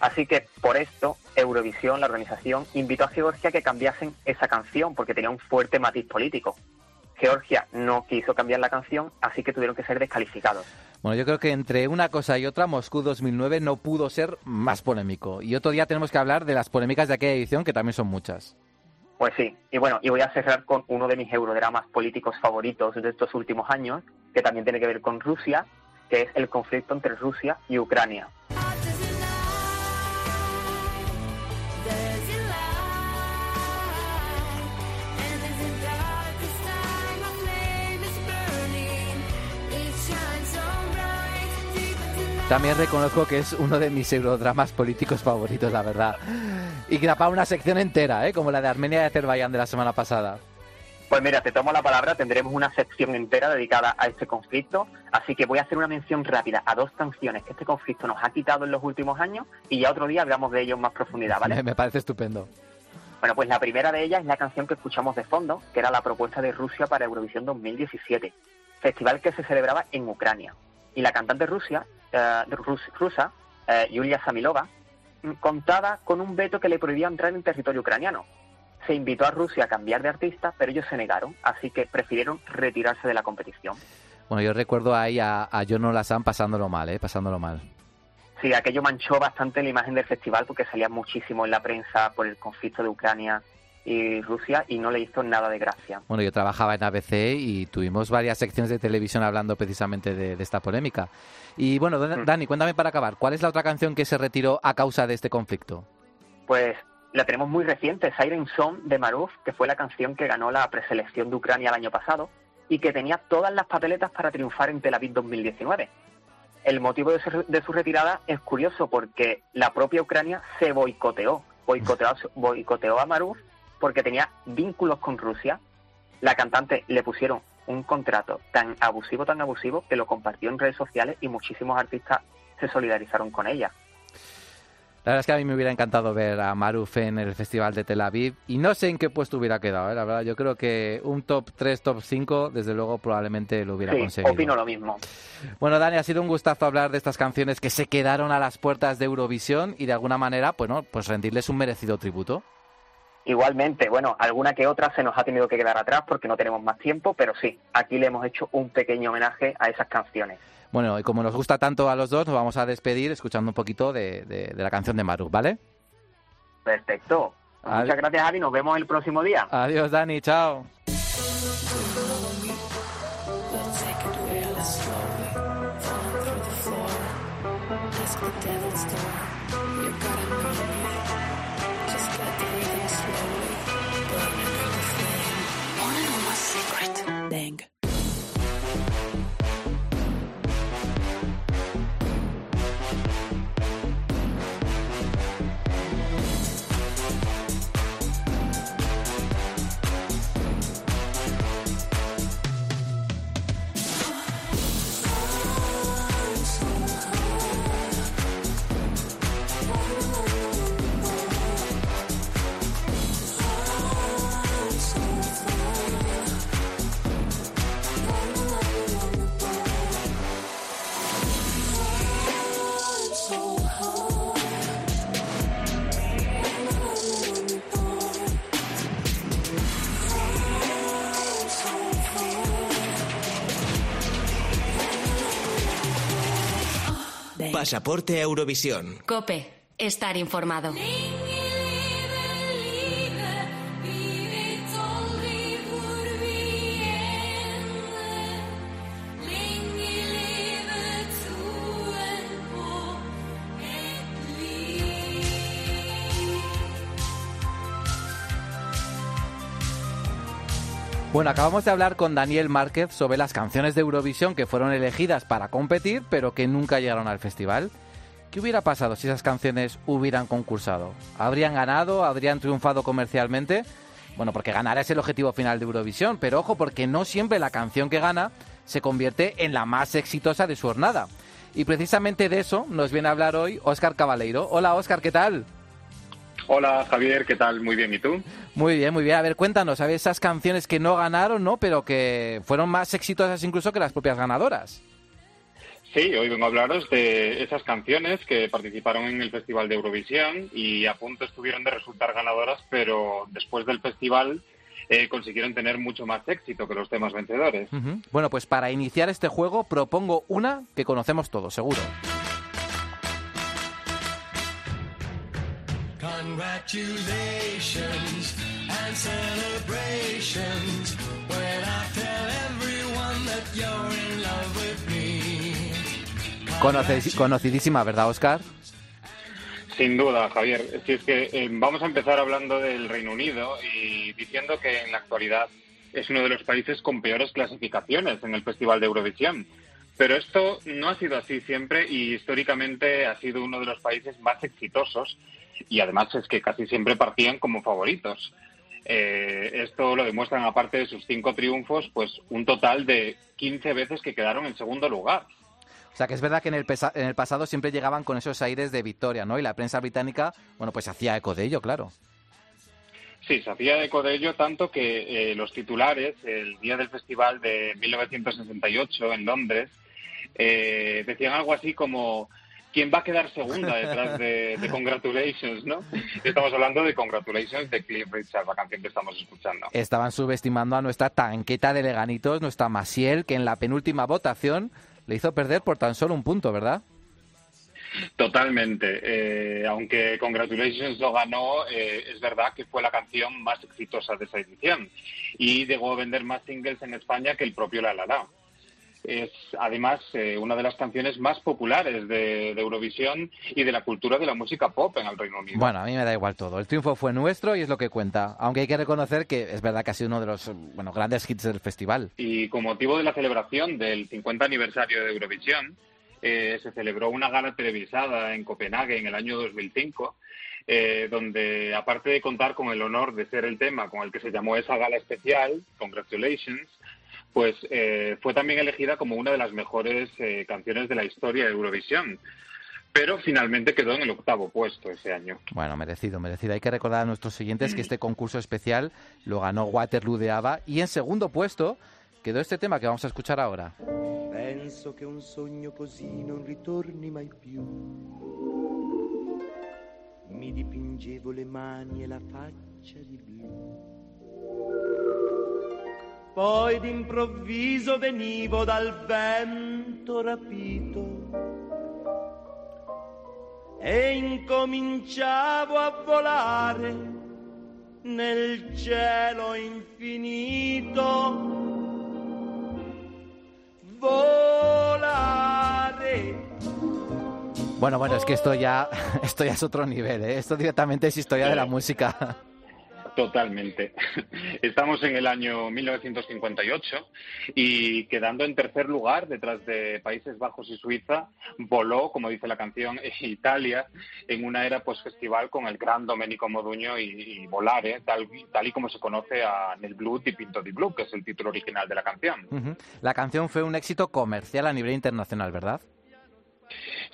Así que por esto, Eurovisión, la organización, invitó a Georgia a que cambiasen esa canción porque tenía un fuerte matiz político. Georgia no quiso cambiar la canción, así que tuvieron que ser descalificados. Bueno, yo creo que entre una cosa y otra, Moscú 2009 no pudo ser más polémico. Y otro día tenemos que hablar de las polémicas de aquella edición, que también son muchas. Pues sí, y bueno, y voy a cerrar con uno de mis eurodramas políticos favoritos de estos últimos años, que también tiene que ver con Rusia, que es el conflicto entre Rusia y Ucrania. También reconozco que es uno de mis eurodramas políticos favoritos, la verdad. Y para una sección entera, ¿eh? como la de Armenia y Azerbaiyán de la semana pasada. Pues mira, te tomo la palabra, tendremos una sección entera dedicada a este conflicto, así que voy a hacer una mención rápida a dos canciones que este conflicto nos ha quitado en los últimos años y ya otro día hablamos de ellos en más profundidad, ¿vale? Me, <laughs> me parece estupendo. Bueno, pues la primera de ellas es la canción que escuchamos de fondo, que era la propuesta de Rusia para Eurovisión 2017, festival que se celebraba en Ucrania. Y la cantante Rusia, eh, rus- rusa, eh, Yulia Samilova, mm, contaba con un veto que le prohibía entrar en territorio ucraniano. Se invitó a Rusia a cambiar de artista, pero ellos se negaron, así que prefirieron retirarse de la competición. Bueno, yo recuerdo ahí a, a John Olasan pasándolo mal, ¿eh? Pasándolo mal. Sí, aquello manchó bastante la imagen del festival porque salía muchísimo en la prensa por el conflicto de Ucrania y Rusia y no le hizo nada de gracia. Bueno, yo trabajaba en ABC y tuvimos varias secciones de televisión hablando precisamente de, de esta polémica. Y bueno, Mm. Dani, cuéntame para acabar, ¿cuál es la otra canción que se retiró a causa de este conflicto? Pues la tenemos muy reciente, Siren Song de Maruf, que fue la canción que ganó la preselección de Ucrania el año pasado y que tenía todas las papeletas para triunfar en Tel Aviv 2019. El motivo de su, retirada es curioso porque la propia Ucrania se boicoteó, boicoteó, boicoteó a Maruf porque tenía vínculos con Rusia. La cantante le pusieron un contrato tan abusivo, tan abusivo, que lo compartió en redes sociales y muchísimos artistas se solidarizaron con ella. La verdad es que a mí me hubiera encantado ver a Maruf en el Festival de Tel Aviv y no sé en qué puesto hubiera quedado, ¿eh? la verdad. Yo creo que un top 3, top 5, desde luego probablemente lo hubiera Sí, conseguido. opino lo mismo. Bueno, Dani, ha sido un gustazo hablar de estas canciones que se quedaron a las puertas de Eurovisión y de alguna manera, bueno, pues rendirles un merecido tributo. Igualmente, bueno, alguna que otra se nos ha tenido que quedar atrás porque no tenemos más tiempo, pero sí, aquí le hemos hecho un pequeño homenaje a esas canciones. Bueno, y como nos gusta tanto a los dos, nos vamos a despedir escuchando un poquito de, de- de la canción de Maruf, ¿vale? Perfecto. Muchas gracias, Javi. Nos vemos el próximo día. Adiós, Dani, chao. Pasaporte Eurovisión. Cope. Estar informado. Bueno, acabamos de hablar con Daniel Márquez sobre las canciones de Eurovisión que fueron elegidas para competir, pero que nunca llegaron al festival. ¿Qué hubiera pasado si esas canciones hubieran concursado? ¿Habrían ganado? ¿Habrían triunfado comercialmente? Bueno, porque ganar es el objetivo final de Eurovisión, pero ojo, porque no siempre la canción que gana se convierte en la más exitosa de su jornada. Y precisamente de eso nos viene a hablar hoy Óscar Cabaleiro. Hola Óscar, ¿qué tal? Hola Javier, ¿qué tal? Muy bien, ¿y tú? Muy bien, muy bien. A ver, cuéntanos, ¿sabes esas canciones que no ganaron, no? Pero que fueron más exitosas incluso que las propias ganadoras. Sí, hoy vengo a hablaros de esas canciones que participaron en el Festival de Eurovisión y a punto estuvieron de resultar ganadoras, pero después del festival eh, consiguieron tener mucho más éxito que los temas vencedores. Bueno, pues para iniciar este juego propongo una que conocemos todos, seguro. Congratulations and celebrations when I tell everyone that you're in love with me. Conocidísima, ¿verdad, Óscar? Sin duda, Javier. Si es que eh, vamos a empezar hablando del Reino Unido y diciendo que en la actualidad es uno de los países con peores clasificaciones en el Festival de Eurovisión. Pero esto no ha sido así siempre y históricamente ha sido uno de los países más exitosos y además es que casi siempre partían como favoritos. Eh, esto lo demuestran, aparte de sus cinco triunfos, pues un total de 15 veces que quedaron en segundo lugar. O sea, que es verdad que en el, pesa- en el pasado siempre llegaban con esos aires de victoria, ¿no? Y la prensa británica, bueno, pues hacía eco de ello, claro. Sí, se hacía eco de ello tanto que eh, los titulares, el día del festival de 1968 en Londres, eh, decían algo así como ¿quién va a quedar segunda <laughs> detrás de, de Congratulations, no? Estamos hablando de Congratulations de Cliff Richard, la canción que estamos escuchando. Estaban subestimando a nuestra tanqueta de leganitos, nuestra Masiel, que en la penúltima votación le hizo perder por tan solo un punto, ¿verdad? Totalmente. Eh, aunque Congratulations lo ganó, eh, es verdad que fue la canción más exitosa de esa edición y llegó a vender más singles en España que el propio La La La. Es además eh, una de las canciones más populares de, de Eurovisión y de la cultura de la música pop en el Reino Unido. Bueno, a mí me da igual todo. El triunfo fue nuestro y es lo que cuenta. Aunque hay que reconocer que es verdad que ha sido uno de los bueno, grandes hits del festival. Y con motivo de la celebración del 50 aniversario de Eurovisión, eh, se celebró una gala televisada en Copenhague en el año 2005, eh, donde aparte de contar con el honor de ser el tema con el que se llamó esa gala especial, Congratulations, pues eh, fue también elegida como una de las mejores eh, canciones de la historia de Eurovisión. Pero finalmente quedó en el octavo puesto ese año. Bueno, merecido, merecido. Hay que recordar a nuestros siguientes que este concurso especial lo ganó Waterloo de ABBA y en segundo puesto quedó este tema que vamos a escuchar ahora. Penso che un sogno così non ritorni mai più. Mi dipingevo le mani e la faccia di blu. Poi d'improvviso venivo dal vento rapito e incominciavo a volare nel cielo infinito. Volare. Bueno, bueno, es que esto ya, <laughs> esto ya es otro nivel, ¿eh? Esto directamente es historia de la música. Totalmente. <laughs> Estamos en el año 1958 y quedando en tercer lugar detrás de Países Bajos y Suiza, voló, como dice la canción, <laughs> Italia en una era post-festival con el gran Domenico Moduño y, y Volare, tal, tal y como se conoce a Nel Blue di Pinto di Blue, que es el título original de la canción. La canción fue un éxito comercial a nivel internacional, ¿verdad?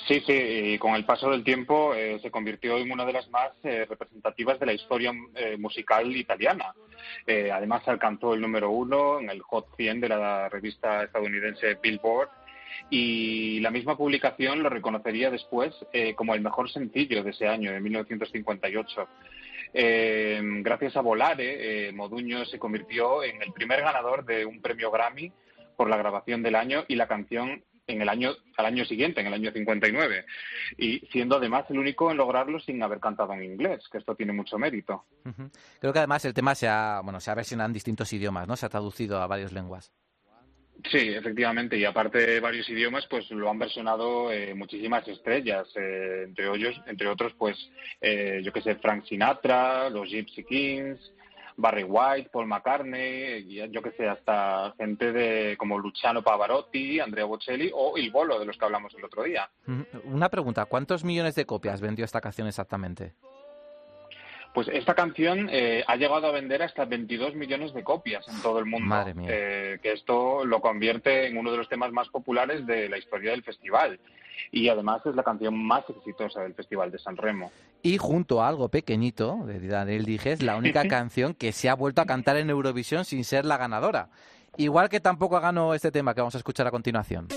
Sí, sí, y con el paso del tiempo eh, se convirtió en una de las más eh, representativas de la historia eh, musical italiana. Eh, además alcanzó el número uno en el Hot 100 de la revista estadounidense Billboard y la misma publicación lo reconocería después eh, como el mejor sencillo de ese año, de 1958. Eh, gracias a Volare, Moduño se convirtió en el primer ganador de un premio Grammy por la grabación del año y la canción en el año, al año siguiente, en el año 59, y siendo además el único en lograrlo sin haber cantado en inglés, que esto tiene mucho mérito. Creo que además el tema se ha, bueno, se ha versionado en distintos idiomas, ¿no? Se ha traducido a varias lenguas. Sí, efectivamente, y aparte de varios idiomas, pues lo han versionado eh, muchísimas estrellas, eh, entre ellos, entre otros, pues eh, yo que sé, Frank Sinatra, los Gypsy Kings, Barry White, Paul McCartney, yo que sé, hasta gente de como Luciano Pavarotti, Andrea Bocelli o Il Bolo, de los que hablamos el otro día. Ujú. Una pregunta, ¿cuántos millones de copias vendió esta canción exactamente? Pues esta canción eh, ha llegado a vender hasta 22 millones de copias en todo el mundo. Madre mía. Eh, que esto lo convierte en uno de los temas más populares de la historia del festival. Y además es la canción más exitosa del Festival de San Remo. Y junto a algo pequeñito de Daniel Dije, es la única <laughs> canción que se ha vuelto a cantar en Eurovisión sin ser la ganadora. Igual que tampoco ganó este tema que vamos a escuchar a continuación.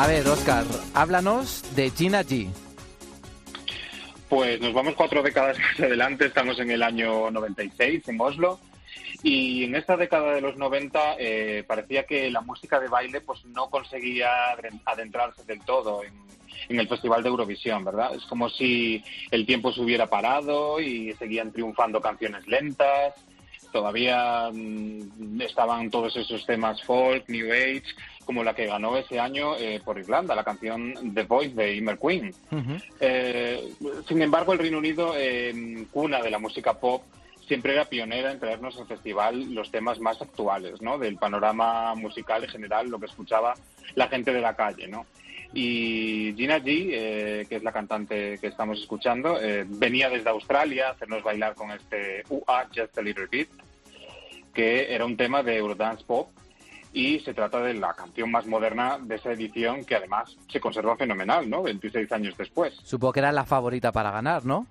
A ver, Oscar, háblanos de Gina G. Pues nos vamos cuatro décadas <laughs> más adelante, estamos en el año 96 en Oslo. Y en esta década de los 90 eh, parecía que la música de baile pues no conseguía adentrarse del todo en, en el Festival de Eurovisión, ¿verdad? Es como si el tiempo se hubiera parado y seguían triunfando canciones lentas. Todavía mm, estaban todos esos temas folk, New Age, como la que ganó ese año eh, por Irlanda, la canción The Voice de Immer Queen. Eh, sin embargo, el Reino Unido, eh, cuna de la música pop, siempre era pionera en traernos al festival los temas más actuales, ¿no? Del panorama musical en general, lo que escuchaba la gente de la calle, ¿no? Y Gina G, eh, que es la cantante que estamos escuchando, eh, venía desde Australia a hacernos bailar con este UA Just a Little Bit, que era un tema de Eurodance Pop y se trata de la canción más moderna de esa edición que además se conserva fenomenal, ¿no? 26 años después. Supongo que era la favorita para ganar, ¿no?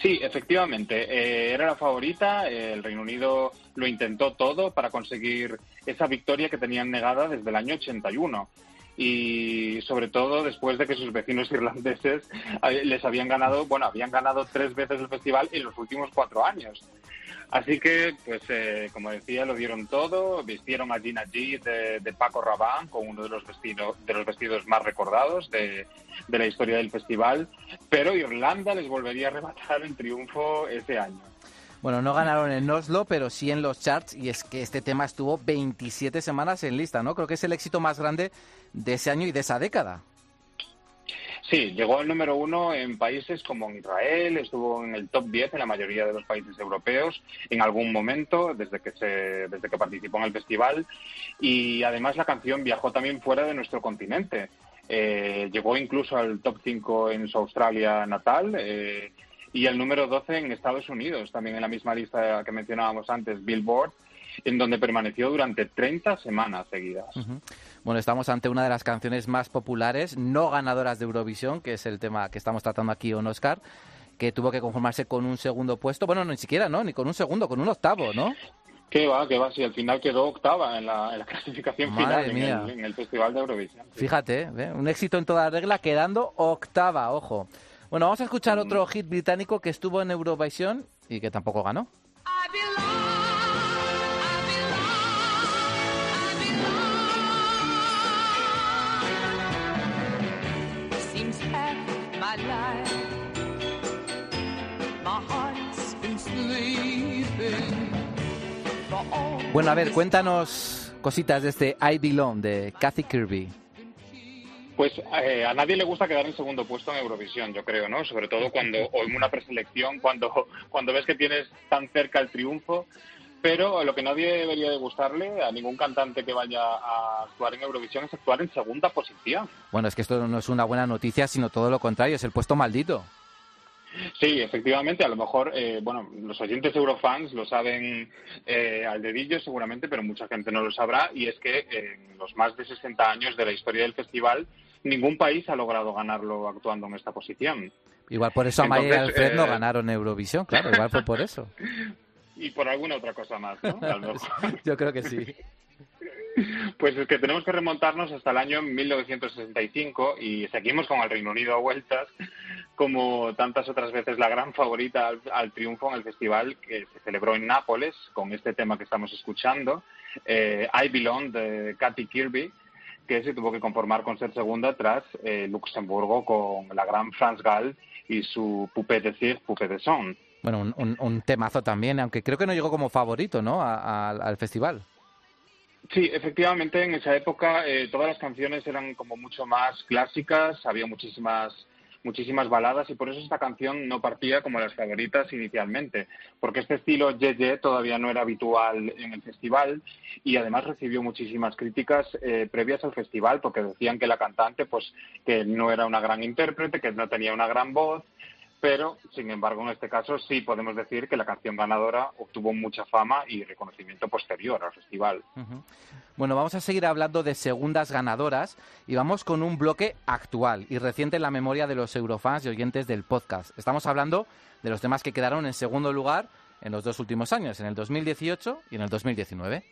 Sí, efectivamente, eh, era la favorita. eh, el Reino Unido lo intentó todo para conseguir esa victoria que tenían negada desde el año 81. Y sobre todo después de que sus vecinos <laughs> irlandeses eh, les habían ganado, bueno, habían ganado tres veces el festival en los últimos cuatro años. Así que, pues, eh, como decía, lo dieron todo. Vistieron a Gina G de, Paco Rabanne con uno de los vestidos, de los vestidos más recordados de, la historia del festival. Pero Irlanda les volvería a arrebatar el triunfo ese año. Bueno, no ganaron en Oslo, pero sí en los charts, y es que este tema estuvo 27 semanas en lista, ¿no? Creo que es el éxito más grande de ese año y de esa década. Sí, llegó al número uno en países como Israel, estuvo en el top 10 en la mayoría de los países europeos en algún momento desde que se, desde que participó en el festival y además la canción viajó también fuera de nuestro continente. Eh, llegó incluso al top 5 en su Australia natal eh, y al número 12 en Estados Unidos, también en la misma lista que mencionábamos antes, Billboard, en donde permaneció durante 30 semanas seguidas. Ujú. Bueno, estamos ante una de las canciones más populares, no ganadoras de Eurovisión, que es el tema que estamos tratando aquí en Oscar, que tuvo que conformarse con un segundo puesto. Bueno, ni siquiera, ¿no? Ni con un segundo, con un octavo, ¿no? Que va, que va, si al final quedó octava en la, en la <laughs> clasificación Madre final en el, en el Festival de Eurovisión. Fíjate, ¿eh? un éxito en toda regla, quedando octava, ojo. Bueno, vamos a escuchar otro hit británico que estuvo en Eurovisión y que tampoco ganó. Seems my life, my heart's been sleeping for all Bueno, a ver, cuéntanos cositas de este I Belong de Kathy Kirby. Pues eh, a nadie le gusta quedar en segundo puesto en Eurovisión, yo creo, ¿no? Sobre todo cuando, <laughs> o en una preselección, cuando, cuando ves que tienes tan cerca el triunfo. Pero lo que nadie debería de gustarle a ningún cantante que vaya a actuar en Eurovisión es actuar en segunda posición. Bueno, es que esto no es una buena noticia, sino todo lo contrario, es el puesto maldito. Sí, efectivamente, a lo mejor, eh, bueno, los oyentes eurofans lo saben eh, al dedillo seguramente, pero mucha gente no lo sabrá, y es que en los más de 60 años de la historia del festival, ningún país ha logrado ganarlo actuando en esta posición. Igual por eso Amaya y Alfred no eh, ganaron Eurovisión, claro, igual fue por eso. <laughs> Y por alguna otra cosa más, ¿no? A lo mejor. <laughs> Yo creo que sí. Pues es que tenemos que remontarnos hasta el año 1965 y seguimos con el Reino Unido a vueltas, como tantas otras veces la gran favorita al, al triunfo en el festival que se celebró en Nápoles con este tema que estamos escuchando, eh, I Belong de Katy Kirby, que se tuvo que conformar con ser segunda tras eh, Luxemburgo con la gran France Gall y su Poupée de Cire, Poupée de Son. Bueno, un, un- temazo también, aunque creo que no llegó como favorito, ¿no? Al festival. Sí, efectivamente, en esa época eh, todas las canciones eran como mucho más clásicas, había muchísimas muchísimas baladas y por eso esta canción no partía como las favoritas inicialmente, porque este estilo Yeye todavía no era habitual en el festival y además recibió muchísimas críticas eh, previas al festival porque decían que la cantante pues que no era una gran intérprete, que no tenía una gran voz, pero sin embargo en este caso sí podemos decir que la canción ganadora obtuvo mucha fama y reconocimiento posterior al festival. Ujú. Bueno, vamos a seguir hablando de segundas ganadoras y vamos con un bloque actual y reciente en la memoria de los eurofans y oyentes del podcast. Estamos hablando de los temas que quedaron en segundo lugar en los dos últimos años, en el 2018 y en el 2019.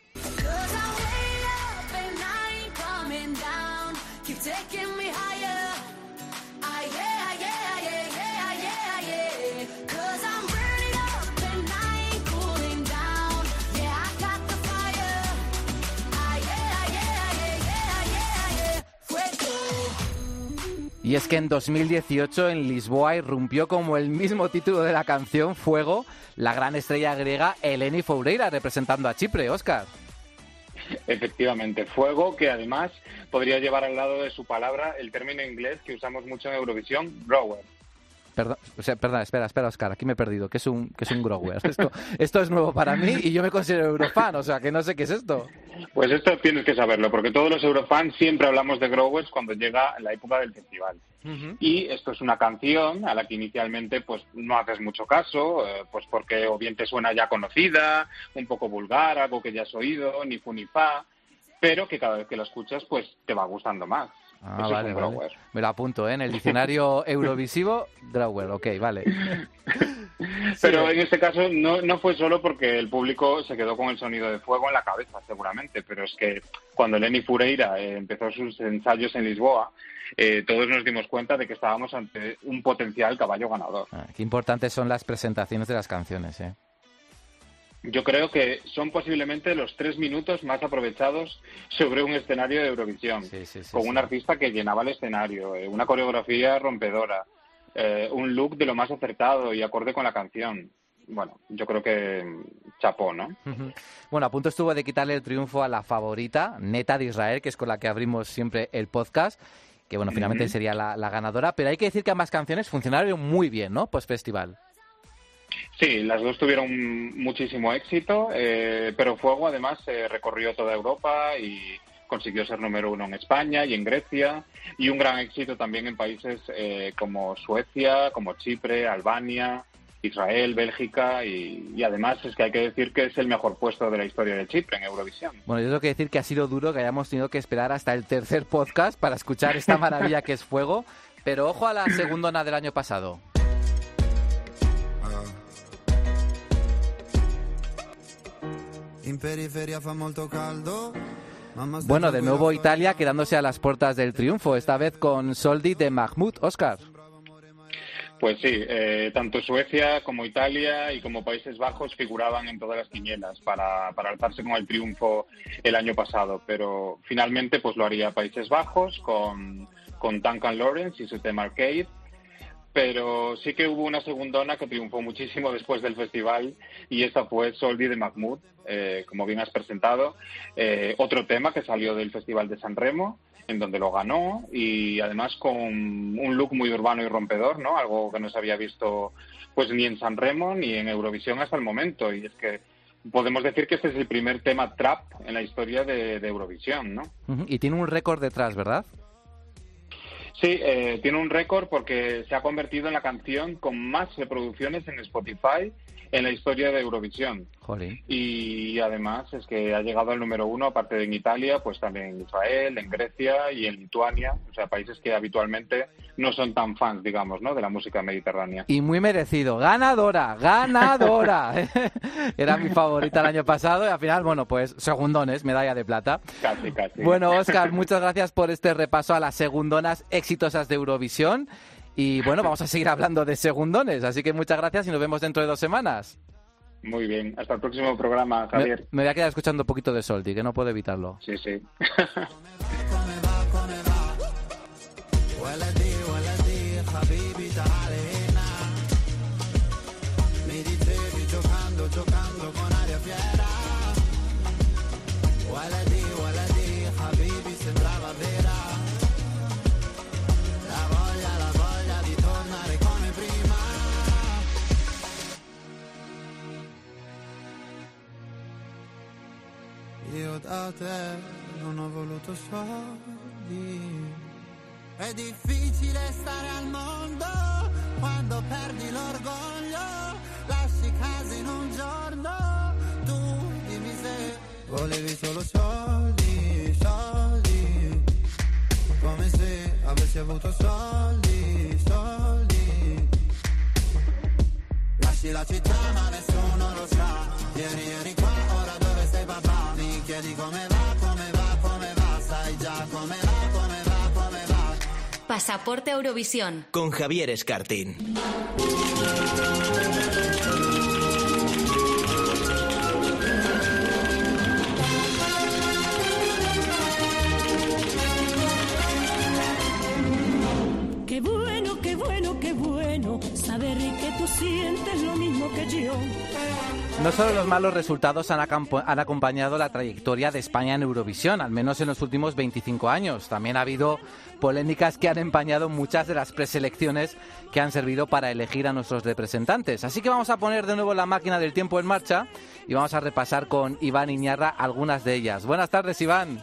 Y es que en 2018 en Lisboa irrumpió como el mismo título de la canción Fuego, la gran estrella griega Eleni Foureira representando a Chipre, Oscar. Efectivamente, fuego que además podría llevar al lado de su palabra el término inglés que usamos mucho en Eurovisión, grower. Perdón, o sea, perdón, espera, espera, Oscar, aquí me he perdido. ¿Qué es un, qué es un grower? Esto, esto es nuevo para mí y yo me considero eurofan, o sea, que no sé qué es esto. Pues esto tienes que saberlo, porque todos los eurofans siempre hablamos de growers cuando llega la época del festival. Y esto es una canción a la que inicialmente pues no haces mucho caso, eh, pues porque o bien te suena ya conocida, un poco vulgar, algo que ya has oído, ni fu ni fa, pero que cada vez que la escuchas pues te va gustando más. Ah, Eso es vale, un vale. grower. Me lo apunto, ¿eh? En el diccionario <laughs> eurovisivo, grower, ok, vale. <laughs> Pero en este caso no, no fue solo porque el público se quedó con el sonido de fuego en la cabeza, seguramente, pero es que cuando Lenny Fureira eh, empezó sus ensayos en Lisboa, eh, todos nos dimos cuenta de que estábamos ante un potencial caballo ganador. Ah, qué importantes son las presentaciones de las canciones, ¿eh? Yo creo que son posiblemente los tres minutos más aprovechados sobre un escenario de Eurovisión, Sí, sí, sí, con un artista que llenaba el escenario, eh, una coreografía rompedora, eh, un look de lo más acertado y acorde con la canción. Bueno, yo creo que mm, chapó, ¿no? Bueno, a punto estuvo de quitarle el triunfo a la favorita, Neta de Israel, que es con la que abrimos siempre el podcast, que bueno, finalmente sería la, la ganadora, pero hay que decir que ambas canciones funcionaron muy bien, ¿no? Post festival. Sí, las dos tuvieron muchísimo éxito, eh, pero Fuego además eh, recorrió toda Europa y consiguió ser número uno en España y en Grecia y un gran éxito también en países eh, como Suecia, como Chipre, Albania, Israel, Bélgica y, además es que hay que decir que es el mejor puesto de la historia de Chipre en Eurovisión. Bueno, yo tengo que decir que ha sido duro que hayamos tenido que esperar hasta el tercer podcast para escuchar esta maravilla que es Fuego, pero ojo a la segundona del año pasado. Bueno, de nuevo Italia quedándose a las puertas del triunfo, esta vez con Soldi de Mahmoud. Oscar. Pues sí, eh, tanto Suecia como Italia y como Países Bajos figuraban en todas las quinielas para, para alzarse con el triunfo el año pasado, pero finalmente pues lo haría Países Bajos con, con Duncan Lawrence y su tema Arcade, pero sí que hubo una segundona que triunfó muchísimo después del festival y esta fue Soldi de Mahmoud, eh, como bien has presentado, eh, otro tema que salió del Festival de San Remo en donde lo ganó y además con un look muy urbano y rompedor, ¿no? Algo que no se había visto pues ni en San Remo ni en Eurovisión hasta el momento y es que podemos decir que este es el primer tema trap en la historia de, Eurovisión, ¿no? Y tiene un récord detrás, ¿verdad? Sí, eh, tiene un récord porque se ha convertido en la canción con más reproducciones en Spotify en la historia de Eurovisión. Y además es que ha llegado al número uno, aparte de en Italia, pues también en Israel, en Grecia y en Lituania, o sea, países que habitualmente no son tan fans, digamos, ¿no? de la música mediterránea. Y muy merecido. Ganadora, ganadora. <laughs> Era mi favorita el año pasado y al final, bueno, pues segundones, medalla de plata. Casi, casi. Bueno, Oscar, muchas gracias por este repaso a las segundonas exitosas de Eurovisión. Y bueno, vamos a seguir hablando de segundones, así que muchas gracias y nos vemos dentro de dos semanas. Muy bien, hasta el próximo programa, Javier. Me, me voy a quedar escuchando un poquito de Solti, que no puedo evitarlo. Sí, sí. <laughs> voluto soldi è difficile stare al mondo quando perdi l'orgoglio, lasci casa in un giorno, tu dimmi se volevi solo soldi, soldi, come se avessi avuto soldi, soldi. Lasci la città ma nessuno lo sa, ieri eri qua, ora dove sei papà? Mi chiedi come va, Pasaporte Eurovisión. Con Javier Escartín. Qué bueno, qué bueno, qué bueno saber que tú sientes lo mismo que yo. No solo los malos resultados han, han acompañado la trayectoria de España en Eurovisión, al menos en los últimos 25 años. También ha habido polémicas que han empañado muchas de las preselecciones que han servido para elegir a nuestros representantes. Así que vamos a poner de nuevo la máquina del tiempo en marcha y vamos a repasar con Iván Iñarra algunas de ellas. Buenas tardes, Iván.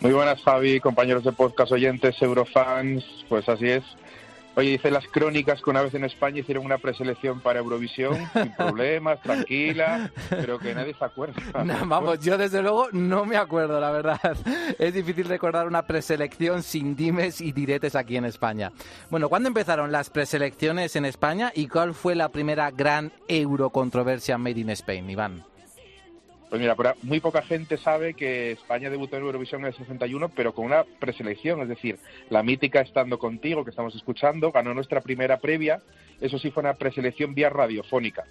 Muy buenas, Javi, compañeros de podcast oyentes, eurofans, pues así es. Oye, dice las crónicas que una vez en España hicieron una preselección para Eurovisión, sin <laughs> problemas, tranquila, pero que nadie se acuerda. <laughs> No, vamos, yo desde luego no me acuerdo, la verdad. <laughs> Es difícil recordar una preselección sin dimes y diretes aquí en España. Bueno, ¿cuándo empezaron las preselecciones en España y cuál fue la primera gran eurocontroversia made in Spain, Iván? Pues mira, muy poca gente sabe que España debutó en Eurovisión en el 61, pero con una preselección, es decir, la mítica Estando Contigo, que estamos escuchando, ganó nuestra primera previa, eso sí fue una preselección vía radiofónica.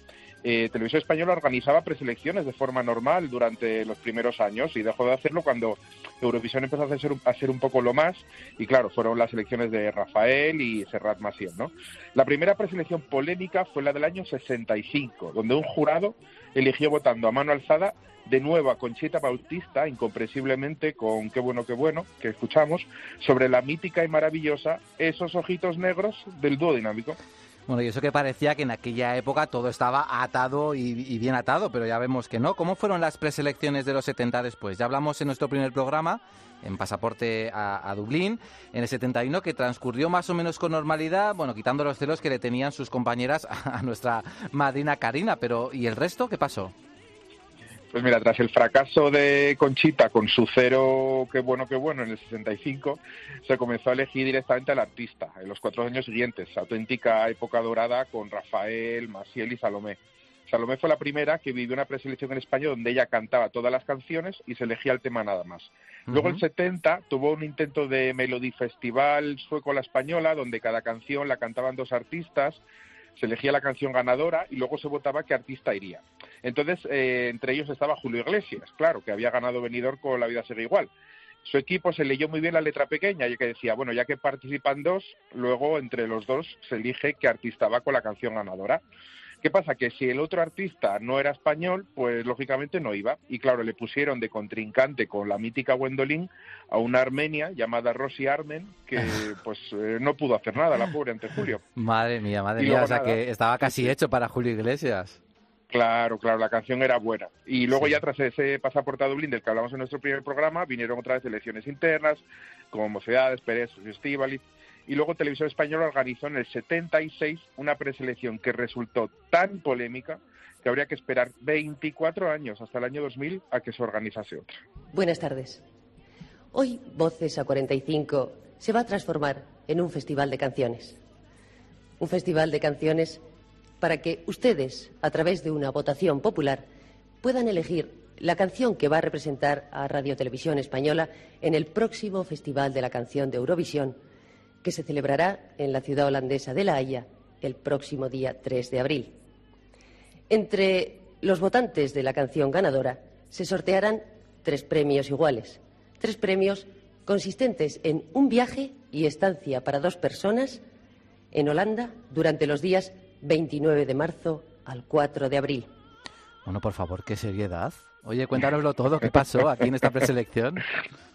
Eh, Televisión Española organizaba preselecciones de forma normal durante los primeros años y dejó de hacerlo cuando Eurovisión empezó a ser, a un poco lo más y claro, fueron las elecciones de Rafael y Serrat Maciel, ¿no? La primera preselección polémica fue la del año 65, donde un jurado eligió votando a mano alzada de nuevo a Conchita Bautista, incomprensiblemente con Qué bueno, qué bueno, que escuchamos, sobre la mítica y maravillosa Esos ojitos negros del dúo dinámico. Bueno, y eso que parecía que en aquella época todo estaba atado y, y bien atado, pero ya vemos que no. ¿Cómo fueron las preselecciones de los 70 después? Ya hablamos en nuestro primer programa, en Pasaporte a, Dublín, en el 71, que transcurrió más o menos con normalidad, bueno, quitando los celos que le tenían sus compañeras a, a nuestra madrina Karina, pero ¿y el resto qué pasó? Pues mira, tras el fracaso de Conchita con su cero, qué bueno, qué bueno, en el 65, se comenzó a elegir directamente al artista en los cuatro años siguientes, auténtica época dorada con Rafael, Maciel y Salomé. Salomé fue la primera que vivió una preselección en España donde ella cantaba todas las canciones y se elegía el tema nada más. Luego el 70 tuvo un intento de Melody Festival sueco la española, donde cada canción la cantaban dos artistas, se elegía la canción ganadora y luego se votaba qué artista iría. Entonces, eh, entre ellos estaba Julio Iglesias, claro, que había ganado venidor con La vida sigue igual. Su equipo se leyó muy bien la letra pequeña y que decía, bueno, ya que participan dos, luego entre los dos se elige qué artista va con la canción ganadora. ¿Qué pasa? Que si el otro artista no era español, pues lógicamente no iba. Y claro, le pusieron de contrincante con la mítica Gwendolyn a una armenia llamada Rosy Armen, que <laughs> pues eh, no pudo hacer nada, la pobre, ante Julio. Madre mía, madre mía, o sea nada. que estaba casi hecho para Julio Iglesias. Claro, claro, la canción era buena. Y luego ya tras ese pasaporte a Dublín del que hablamos en nuestro primer programa, vinieron otra vez elecciones internas, como Mocedades, Pérez y Estíbaliz. Y luego Televisión Española organizó en el 76 una preselección que resultó tan polémica que habría que esperar 24 años hasta el año 2000 a que se organizase otra. Buenas tardes. Hoy Voces a 45 se va a transformar en un festival de canciones. Un festival de canciones para que ustedes, a través de una votación popular, puedan elegir la canción que va a representar a Radio Televisión Española en el próximo Festival de la Canción de Eurovisión, que se celebrará en la ciudad holandesa de La Haya el próximo día 3 de abril. Entre los votantes de la canción ganadora se sortearán tres premios iguales. Tres premios consistentes en un viaje y estancia para dos personas en Holanda durante los días 29 de marzo al 4 de abril. Bueno, por favor, qué seriedad. Oye, cuéntanoslo todo, ¿qué pasó aquí en esta preselección? <laughs>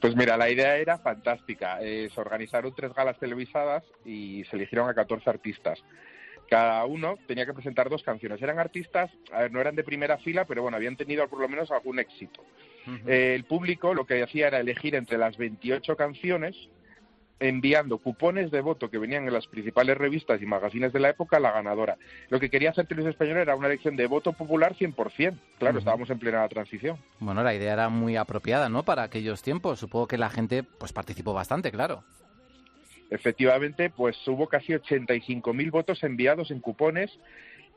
Pues mira, la idea era fantástica. Eh, se organizaron tres galas televisadas y se eligieron a 14 artistas. Cada uno tenía que presentar dos canciones. Eran artistas, a ver, no eran de primera fila, pero bueno, habían tenido por lo menos algún éxito. Eh, el público lo que hacía era elegir entre las 28 canciones, enviando cupones de voto que venían en las principales revistas y magazines de la época a la ganadora. Lo que quería hacer Televisión Española era una elección de voto popular 100%. Claro, estábamos en plena transición. Bueno, la idea era muy apropiada, ¿no? Para aquellos tiempos. Supongo que la gente pues participó bastante, claro. Efectivamente, pues hubo casi 85.000 votos enviados en cupones.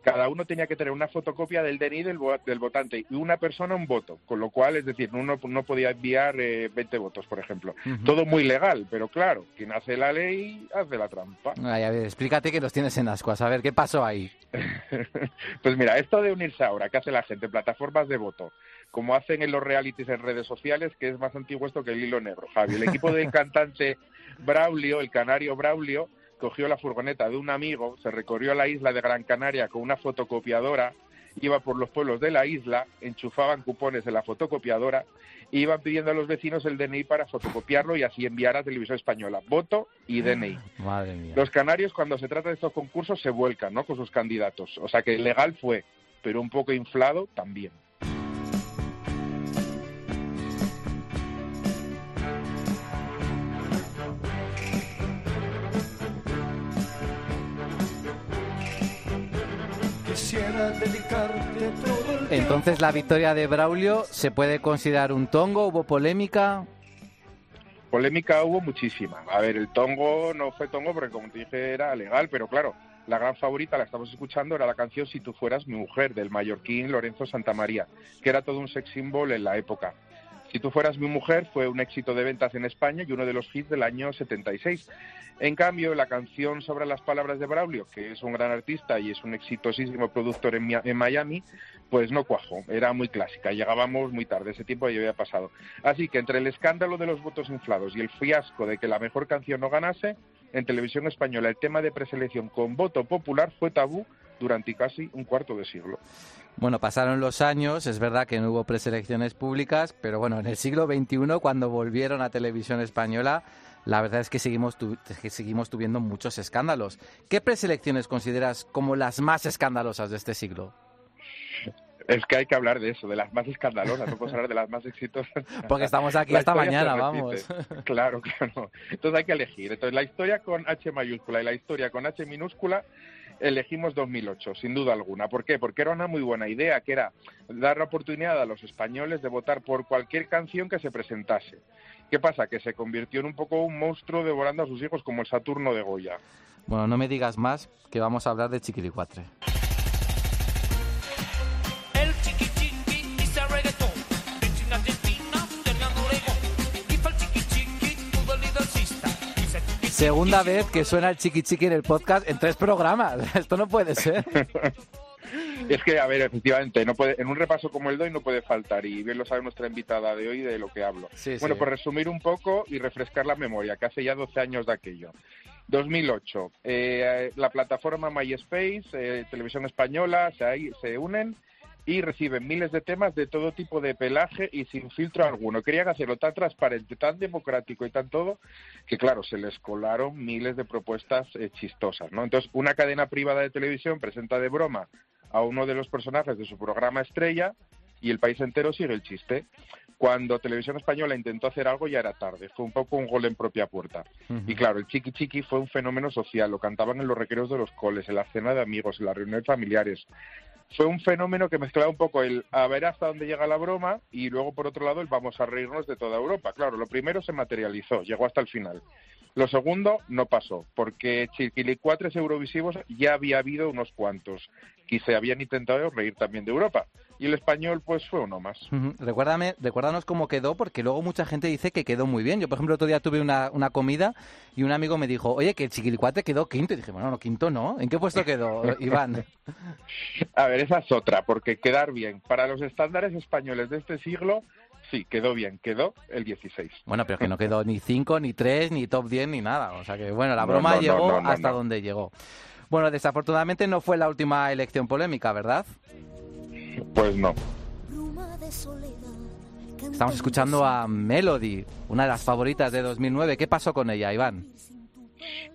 Cada uno tenía que tener una fotocopia del DNI del, del votante y una persona un voto, con lo cual, es decir, uno no podía enviar eh, 20 votos, por ejemplo. Todo muy legal, pero claro, quien hace la ley hace la trampa. Ay, a ver, explícate que los tienes en ascuas. A ver, ¿qué pasó ahí? <laughs> Pues mira, esto de unirse ahora, ¿qué hace la gente? Plataformas de voto, como hacen en los realities en redes sociales, que es más antiguo esto que el hilo negro, Javi. El equipo del <laughs> cantante Braulio, el canario Braulio, cogió la furgoneta de un amigo, se recorrió la isla de Gran Canaria con una fotocopiadora, iba por los pueblos de la isla, enchufaban cupones en la fotocopiadora e iban pidiendo a los vecinos el DNI para fotocopiarlo y así enviar a Televisión Española. Voto y DNI. Madre mía. Los canarios, cuando se trata de estos concursos, se vuelcan ¿no? con sus candidatos. O sea que legal fue, pero un poco inflado también. Entonces, la victoria de Braulio se puede considerar un tongo. ¿Hubo polémica? Polémica hubo muchísima. A ver, el tongo no fue tongo porque, como te dije, era legal, pero claro, la gran favorita, la estamos escuchando, era la canción Si tú fueras mi mujer, del mallorquín Lorenzo Santamaría, que era todo un sex symbol en la época. Si tú fueras mi mujer fue un éxito de ventas en España y uno de los hits del año 76. En cambio, la canción sobre las palabras de Braulio, que es un gran artista y es un exitosísimo productor en, Mi- en Miami, pues no cuajó, era muy clásica, llegábamos muy tarde, ese tiempo ya había pasado. Así que entre el escándalo de los votos inflados y el fiasco de que la mejor canción no ganase, en televisión española el tema de preselección con voto popular fue tabú durante casi un cuarto de siglo. Bueno, pasaron los años, es verdad que no hubo preselecciones públicas, pero bueno, en el siglo XXI, cuando volvieron a televisión española, la verdad es que seguimos, tu- que seguimos tuviendo muchos escándalos. ¿Qué preselecciones consideras como las más escandalosas de este siglo? Es que hay que hablar de eso, de las más escandalosas, no podemos hablar de las más exitosas. Porque estamos aquí <laughs> La se mañana, vamos. Claro, claro. Entonces hay que elegir. Entonces la historia con H mayúscula y la historia con H minúscula elegimos 2008, sin duda alguna. ¿Por qué? Porque era una muy buena idea, que era dar la oportunidad a los españoles de votar por cualquier canción que se presentase. ¿Qué pasa? Que se convirtió en un poco un monstruo devorando a sus hijos como el Saturno de Goya. Bueno, no me digas más, que vamos a hablar de Chiquilicuatre. Segunda vez que suena el Chiqui Chiqui en el podcast en tres programas. <laughs> Esto no puede ser. <laughs> Es que, a ver, efectivamente, no puede, en un repaso como el de hoy no puede faltar, y bien lo sabe nuestra invitada de hoy de lo que hablo. Sí, bueno, sí. por resumir un poco y refrescar la memoria, que hace ya 12 años de aquello. 2008, eh, la plataforma MySpace, eh, Televisión Española, se, se unen y reciben miles de temas de todo tipo de pelaje y sin filtro alguno. Querían hacerlo tan transparente, tan democrático y tan todo, que claro, se les colaron miles de propuestas eh, chistosas, ¿no? Entonces, una cadena privada de televisión presenta de broma a uno de los personajes de su programa estrella y el país entero sigue el chiste. cuando Televisión Española intentó hacer algo ya era tarde, fue un poco un gol en propia puerta. Y claro, el Chiqui Chiqui fue un fenómeno social, lo cantaban en los recreos de los coles, en la cena de amigos, en las reuniones familiares. Fue un fenómeno que mezclaba un poco el a ver hasta dónde llega la broma y luego, por otro lado, el vamos a reírnos de toda Europa. Claro, lo primero se materializó, llegó hasta el final. Lo segundo no pasó, porque Chiquilicuatres eurovisivos ya había habido unos cuantos y se habían intentado reír también de Europa. Y el español, pues, fue uno más. Recuérdame, recuérdanos cómo quedó, porque luego mucha gente dice que quedó muy bien. Yo, por ejemplo, otro día tuve una, una comida y un amigo me dijo, oye, que el chiquilicuate quedó quinto. Y dije, bueno, no, quinto no. ¿En qué puesto quedó, <laughs> Iván? A ver, esa es otra, porque quedar bien. Para los estándares españoles de este siglo, sí, quedó bien, quedó el 16. Bueno, pero que no quedó ni cinco, ni tres, ni top 10, ni nada. O sea que, bueno, la broma no, no, llegó no, hasta donde llegó. Bueno, desafortunadamente no fue la última elección polémica, ¿verdad? Pues no. Estamos escuchando a Melody, una de las favoritas de 2009. ¿Qué pasó con ella, Iván?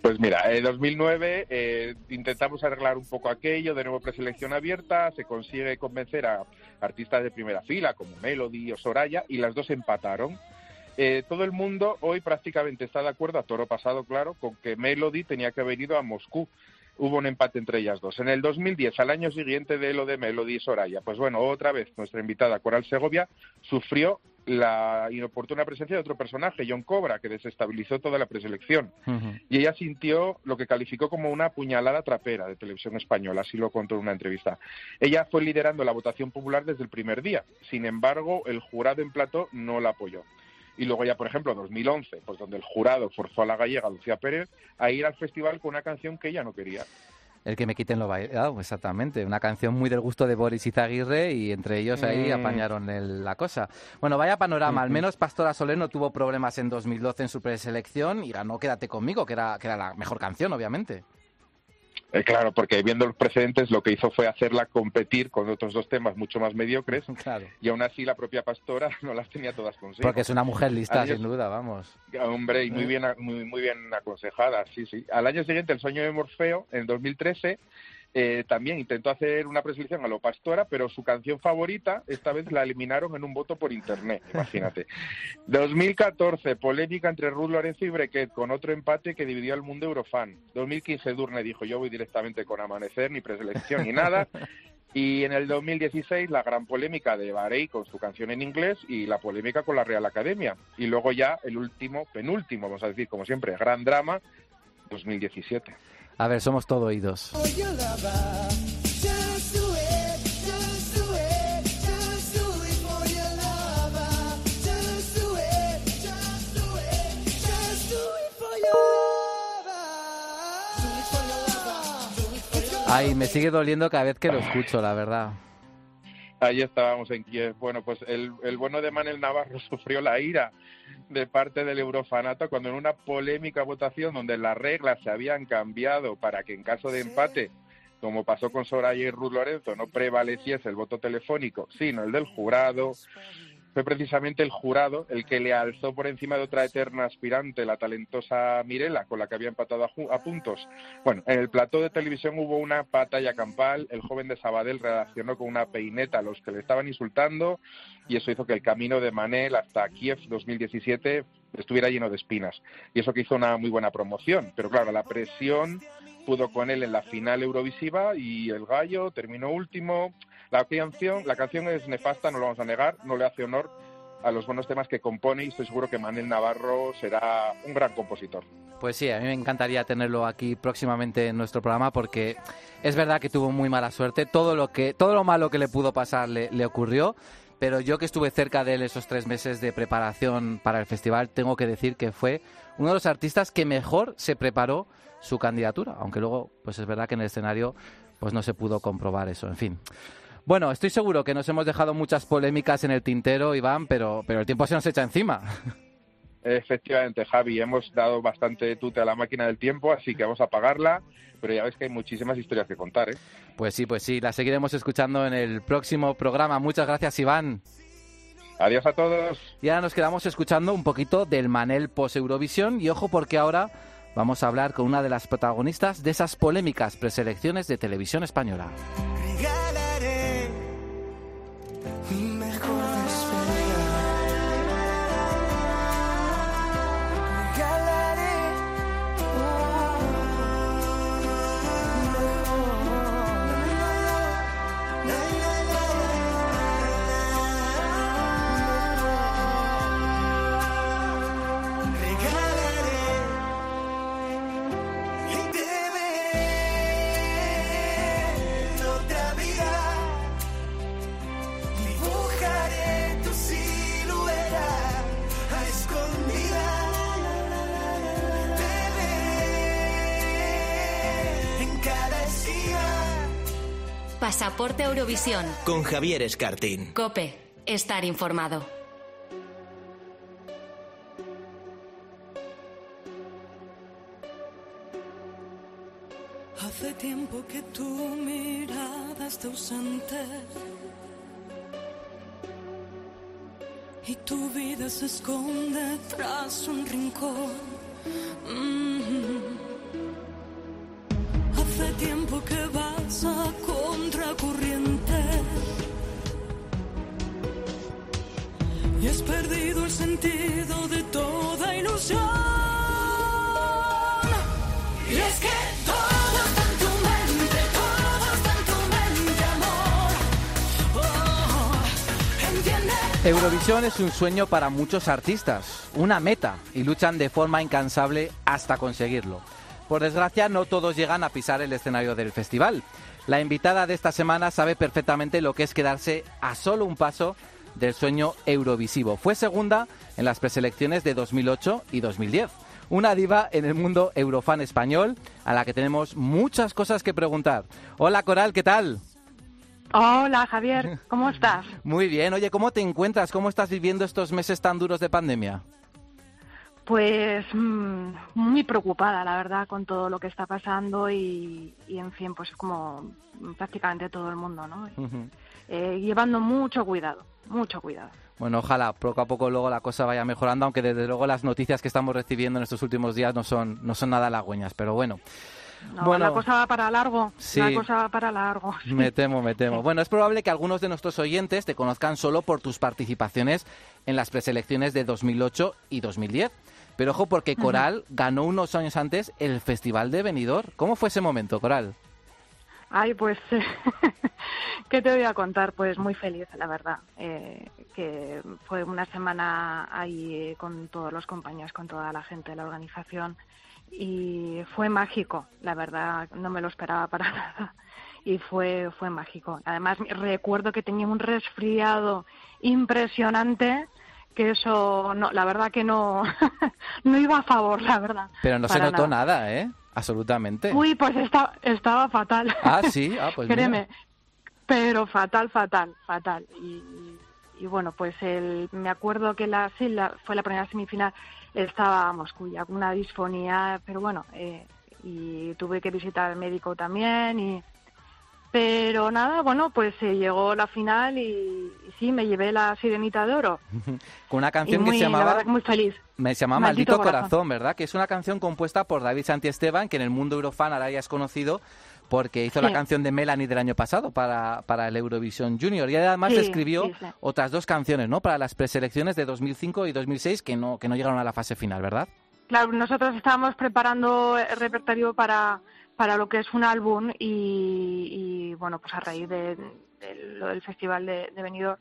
Pues mira, en 2009 eh, intentamos arreglar un poco aquello, de nuevo preselección abierta, se consigue convencer a artistas de primera fila como Melody o Soraya y las dos empataron. Eh, todo el mundo hoy prácticamente está de acuerdo, a toro pasado claro, con que Melody tenía que haber ido a Moscú. Hubo un empate entre ellas dos. En el 2010, al año siguiente de lo de Melody y Soraya, pues bueno, otra vez nuestra invitada Coral Segovia sufrió la inoportuna presencia de otro personaje, John Cobra, que desestabilizó toda la preselección. Y ella sintió lo que calificó como una puñalada trapera de televisión española, así lo contó en una entrevista. Ella fue liderando la votación popular desde el primer día, sin embargo, el jurado en plató no la apoyó. Y luego ya, por ejemplo, 2011, pues donde el jurado forzó a la gallega Lucía Pérez a ir al festival con una canción que ella no quería. El que me quiten lo bailado, exactamente. Una canción muy del gusto de Boris Izaguirre y entre ellos ahí Mm. apañaron el- la cosa. Bueno, vaya panorama. Al menos Pastora Soler no tuvo problemas en 2012 en su preselección y ganó Quédate conmigo, que era, que era la mejor canción, obviamente. Eh, claro, porque viendo los precedentes lo que hizo fue hacerla competir con otros dos temas mucho más mediocres <laughs> Claro. y aún así la propia pastora <laughs> no las tenía todas consigo. Porque es una mujer lista, año- sin duda, vamos. Hombre, y muy bien, muy, muy bien aconsejada, sí, sí. Al año siguiente, El sueño de Morfeo, en 2013, eh, también intentó hacer una preselección a lo pastora, pero su canción favorita, esta vez la eliminaron en un voto por internet, imagínate. <laughs> 2014, polémica entre Ruth Lorenzo y Brequet, con otro empate que dividió al mundo eurofan. 2015, Durne dijo, yo voy directamente con Amanecer, ni preselección ni nada. <laughs> Y en el 2016 la gran polémica de Barey con su canción en inglés y la polémica con la Real Academia. Y luego ya el último, penúltimo, vamos a decir, como siempre, gran drama, 2017. A ver, somos todo oídos. Ay, me sigue doliendo cada vez que lo escucho, la verdad. Ahí estábamos en Kiev. Bueno, pues el, el bueno de Manel Navarro <laughs> sufrió la ira de parte del Eurofanato cuando en una polémica votación donde las reglas se habían cambiado para que en caso de empate, como pasó con Soraya y Ruth Lorenzo, no prevaleciese el voto telefónico, sino el del jurado, fue precisamente el jurado el que le alzó por encima de otra eterna aspirante, la talentosa Mirela, con la que había empatado a, a puntos. Bueno, en el plató de televisión hubo una batalla campal, el joven de Sabadell reaccionó con una peineta a los que le estaban insultando y eso hizo que el camino de Manel hasta Kiev 2017 estuviera lleno de espinas. Y eso que hizo una muy buena promoción, pero claro, la presión pudo con él en la final Eurovisiva y el gallo terminó último. La canción, la canción es nefasta, no lo vamos a negar, no le hace honor a los buenos temas que compone y estoy seguro que Manel Navarro será un gran compositor. Pues sí, a mí me encantaría tenerlo aquí próximamente en nuestro programa porque es verdad que tuvo muy mala suerte. Todo lo que, todo lo malo que le pudo pasar le, le ocurrió. Pero yo que estuve cerca de él esos tres meses de preparación para el festival, tengo que decir que fue uno de los artistas que mejor se preparó su candidatura. Aunque luego, pues es verdad que en el escenario, pues no se pudo comprobar eso. En fin. Bueno, estoy seguro que nos hemos dejado muchas polémicas en el tintero, Iván, pero, pero el tiempo se nos echa encima. Efectivamente, Javi, hemos dado bastante tute a la máquina del tiempo, así que vamos a apagarla, pero ya ves que hay muchísimas historias que contar, ¿eh? Pues sí, pues sí, la seguiremos escuchando en el próximo programa. Muchas gracias, Iván. Adiós a todos. Y ahora nos quedamos escuchando un poquito del Manel post Eurovisión y ojo porque ahora vamos a hablar con una de las protagonistas de esas polémicas preselecciones de televisión española. Pasaporte Eurovisión. Con Javier Escartín. Cope. Estar informado. Hace tiempo que tu mirada está ausente y tu vida se esconde tras un rincón. Mm. Hace sentido de toda ilusión. Y es que todo está tu mente, todo está tu mente, amor. Oh. Eurovisión es un sueño para muchos artistas, una meta, y luchan de forma incansable hasta conseguirlo. Por desgracia, no todos llegan a pisar el escenario del festival. La invitada de esta semana sabe perfectamente lo que es quedarse a solo un paso del sueño eurovisivo. Fue segunda en las preselecciones de 2008 y 2010. Una diva en el mundo eurofan español a la que tenemos muchas cosas que preguntar. Hola Coral, ¿qué tal? Hola Javier, ¿cómo estás? <laughs> Muy bien, oye, ¿cómo te encuentras? ¿Cómo estás viviendo estos meses tan duros de pandemia? Pues mm, muy preocupada, la verdad, con todo lo que está pasando y, y, en fin, pues como prácticamente todo el mundo, ¿no? Eh, llevando mucho cuidado, mucho cuidado. Bueno, ojalá poco a poco luego la cosa vaya mejorando, aunque desde luego las noticias que estamos recibiendo en estos últimos días no son, no son nada halagüeñas, pero bueno. No, bueno, la cosa va para largo, Sí. la cosa va para largo. <laughs> Me temo, me temo. Bueno, es probable que algunos de nuestros oyentes te conozcan solo por tus participaciones en las preselecciones de 2008 y 2010. Pero ojo, porque. Coral ganó unos años antes el Festival de Benidorm. ¿Cómo fue ese momento, Coral? Ay, pues, <laughs> ¿qué te voy a contar? Pues muy feliz, la verdad. Eh, que fue una semana ahí eh, con todos los compañeros, con toda la gente de la organización y fue mágico, la verdad, no me lo esperaba para <laughs> nada y fue fue mágico. Además, recuerdo que tenía un resfriado impresionante que eso no, la verdad que no <laughs> no iba a favor, la verdad. Pero no se notó nada. nada, ¿eh? Absolutamente. Uy, pues estaba, estaba fatal. Ah, sí, ah, pues Créeme, mira. pero fatal, fatal, fatal. Y, y bueno, pues el, me acuerdo que la, sí, la, fue la primera semifinal, estábamos cuya con una disfonía, pero bueno, eh, y tuve que visitar al médico también y pero nada, bueno, pues se llegó la final y, y sí, me llevé la sirenita de oro. <laughs> Con una Y canción muy, que se la llamaba... que muy feliz. Me se llama Maldito Maldito, Corazón. Corazón. ¿verdad? Que es una canción compuesta por David Santiesteban, que en el mundo eurofan ahora ya es conocido porque hizo Sí. la canción de Melanie del año pasado para, para el Eurovisión Junior. Y además Sí, escribió sí. otras dos canciones, ¿no? Para las preselecciones de 2005 y 2006 que no, que no llegaron a la fase final, ¿verdad? Claro, nosotros estábamos preparando el repertorio para, para lo que es un álbum y, y, bueno, pues a raíz de, de lo del festival de, de Benidorm.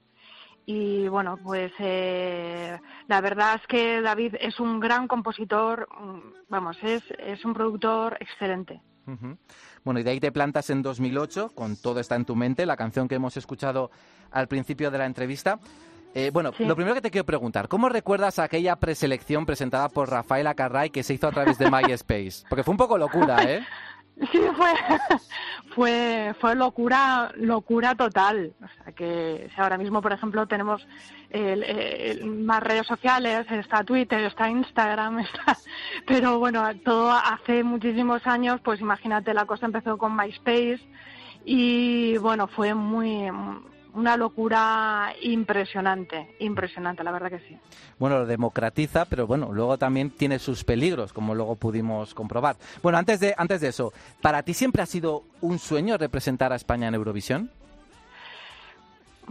Y bueno, pues eh, la verdad es que David es un gran compositor, mm, vamos, es, es un productor excelente. Ujú. Bueno, y de ahí te plantas en 2008, con Todo está en tu mente, la canción que hemos escuchado al principio de la entrevista. Eh, bueno, Sí. lo primero que te quiero preguntar, ¿cómo recuerdas aquella preselección presentada por Rafaela Carray que se hizo a través de <laughs> MySpace? Porque fue un poco locura, ¿eh? Sí, fue, <laughs> fue, fue locura, locura total. O sea que si ahora mismo, por ejemplo, tenemos el- el- más redes sociales, está Twitter, está Instagram, <laughs> está, pero bueno, todo hace muchísimos años, pues imagínate, la cosa empezó con MySpace y bueno, fue muy, una locura impresionante, impresionante, la verdad que sí. Bueno, lo democratiza, pero bueno, luego también tiene sus peligros, como luego pudimos comprobar. Bueno, antes de, antes de eso, ¿para ti siempre ha sido un sueño representar a España en Eurovisión?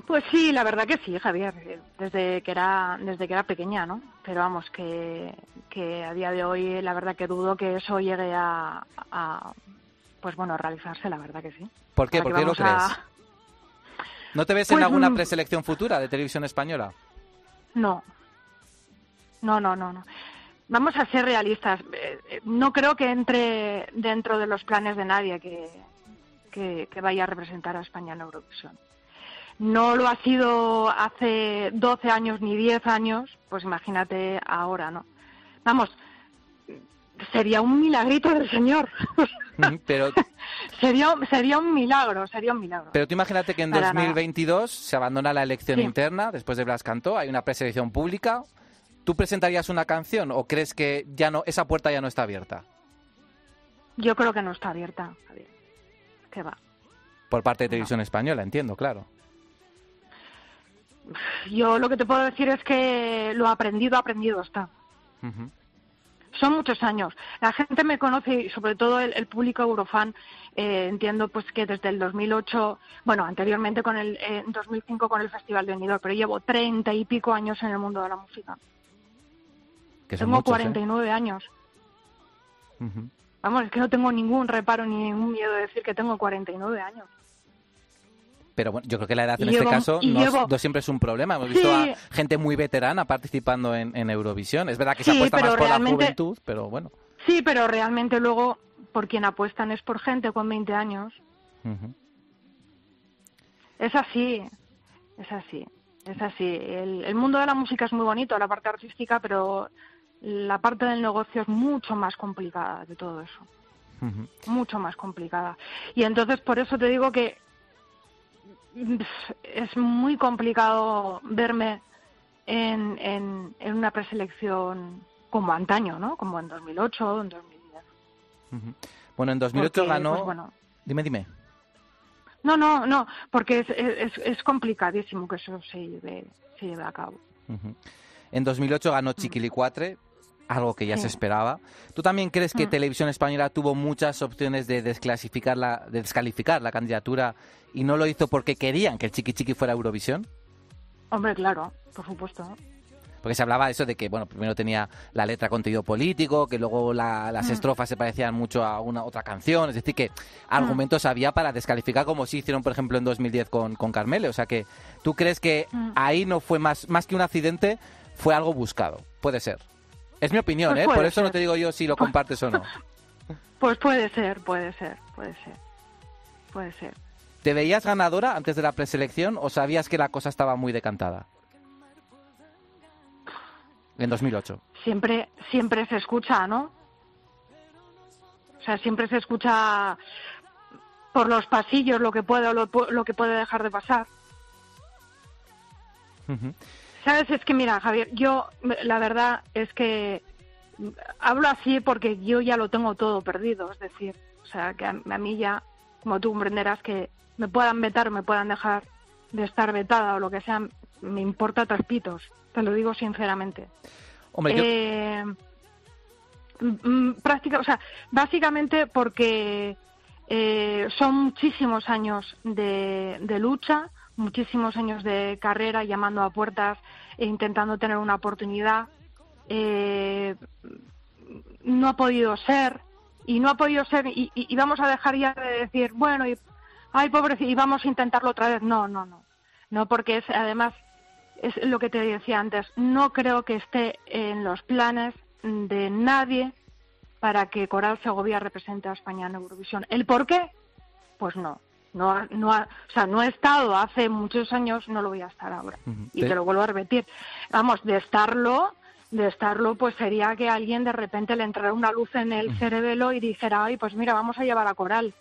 Pues sí, la verdad que sí, Javier, eh, desde que era desde que era pequeña, ¿no? Pero vamos, que, que a día de hoy la verdad que dudo que eso llegue a, a, pues bueno, a realizarse, la verdad que sí. ¿Por qué? ¿Por qué lo crees? a- ¿No te ves en Pues, alguna mm, preselección futura de televisión española? No, no, no, no, no. Vamos a ser realistas. Eh, eh, No creo que entre dentro de los planes de nadie que, que, que vaya a representar a España en Eurovisión. No lo ha sido hace 12 años ni 10 años, pues imagínate ahora, ¿no? Vamos, sería un milagrito del Señor. <laughs> Mm, Pero <laughs> Sería, sería un milagro, sería un milagro. Pero tú imagínate que en Para nada. 2022 se abandona la elección Sí. interna después de Blas Cantó, hay una preselección pública. ¿Tú presentarías una canción o crees que ya no esa puerta ya no está abierta Yo creo que no está abierta, Javier. Que va. por parte de Televisión Española? Entiendo, claro. Yo lo que te puedo decir es que lo aprendido, aprendido está. Ujú. Son muchos años. La gente me conoce y sobre todo el, el público eurofan. eh, entiendo pues que desde el 2008, bueno, anteriormente con el eh, en 2005 con el Festival de Benidorm, pero llevo treinta y pico años en el mundo de la música. Que son Tengo muchos, ¿eh? 49 años. Ujú. Vamos, es que no tengo ningún reparo ni ningún miedo de decir que tengo 49 años. Pero bueno, yo creo que la edad en este caso no, llevo- no siempre es un problema. Hemos visto a gente muy veterana participando en, en Eurovisión. Es verdad que se apuesta más por la juventud, pero bueno. Sí, pero realmente luego por quien apuestan es por gente con 20 años. Es así, es así, es así. El, el mundo de la música es muy bonito, la parte artística, pero la parte del negocio es mucho más complicada de todo eso, mucho más complicada. Y entonces por eso te digo que es muy complicado verme en, en, en una preselección como antaño, ¿no? Como en 2008 o en 2010. Ujú. Bueno, en 2008 Porque, ganó... pues, bueno, Dime, dime. No, no, no, porque es, es, es complicadísimo que eso se lleve, se lleve a cabo. Ujú. En 2008 ganó Chiquilicuatre, algo que ya Sí. se esperaba. ¿Tú también crees que Mm. Televisión Española tuvo muchas opciones de desclasificar la, de descalificar la candidatura y no lo hizo porque querían que el Chiqui Chiqui fuera Eurovisión? Hombre, claro, por supuesto. Porque se hablaba de eso de que, bueno, primero tenía la letra contenido político, que luego la- las Mm. estrofas se parecían mucho a una otra canción, es decir, que argumentos había para descalificar como sí hicieron, por ejemplo, en 2010 con, con Carmele. O sea que, ¿tú crees que Mm. ahí no fue más, más que un accidente, fue algo buscado? Puede ser. Es mi opinión, Pues ¿eh? Por eso no te digo yo si lo compartes o no. <laughs> Pues puede ser, puede ser, puede ser, puede ser. ¿Te veías ganadora antes de la preselección o sabías que la cosa estaba muy decantada? En 2008. Siempre, siempre se escucha, ¿no? O sea, siempre se escucha por los pasillos lo que puede o lo, que puede dejar de pasar. Ujú. Sabes, es que mira, Javier, yo la verdad es que mm, hablo así porque yo ya lo tengo todo perdido, es decir, o sea, que a, a mí ya, como tú comprenderás, que me puedan vetar o me puedan dejar de estar vetada o lo que sea, me importa tres pitos, te lo digo sinceramente. Hombre. Eh, mm, práctica, o sea, básicamente porque eh, son muchísimos años de, de lucha, muchísimos años de carrera llamando a puertas e intentando tener una oportunidad. Eh, no ha podido ser y no ha podido ser y, vamos a dejar ya de decir bueno y ay pobrecito y vamos a intentarlo otra vez no no no no porque es además es lo que te decía antes, no creo que esté en los planes de nadie para que Coral Segovia represente a España en Eurovisión. ¿El por qué? Pues no. No, ha- no ha- o sea, no he estado hace muchos años, no lo voy a estar ahora. Y Te- lo vuelvo a repetir. Vamos, de estarlo, de estarlo, pues sería que alguien de repente le entrara una luz en el cerebelo y dijera, ay, pues mira, vamos a llevar a Coral,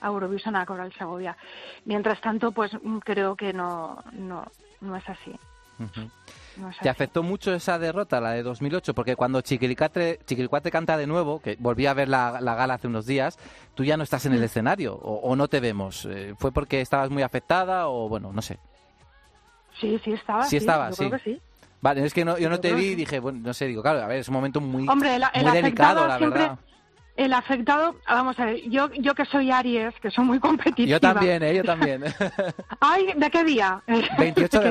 a Eurovisión, a Coral Segovia. Mientras tanto, pues mm, creo que no, no, no es así. ¿Te afectó mucho esa derrota, la de 2008? Porque cuando Chiquilicuatre, Chiquilicuatre canta de nuevo, que volví a ver la, la gala hace unos días, tú ya no estás en el Mm. escenario o, o no te vemos. Eh, ¿Fue porque estabas muy afectada o bueno, no sé? Sí, sí estaba. Sí estaba, yo sí. creo que sí. Vale, es que no, yo no te vi y dije, bueno, no sé, digo, claro, a ver, es un momento muy, Hombre, el, el muy delicado, la siempre, verdad. el afectado, vamos a ver, yo, yo que soy Aries, que soy muy competitiva. Yo también, ¿eh? Yo también. <laughs> Ay, ¿de qué día? <laughs> 28 qué de día?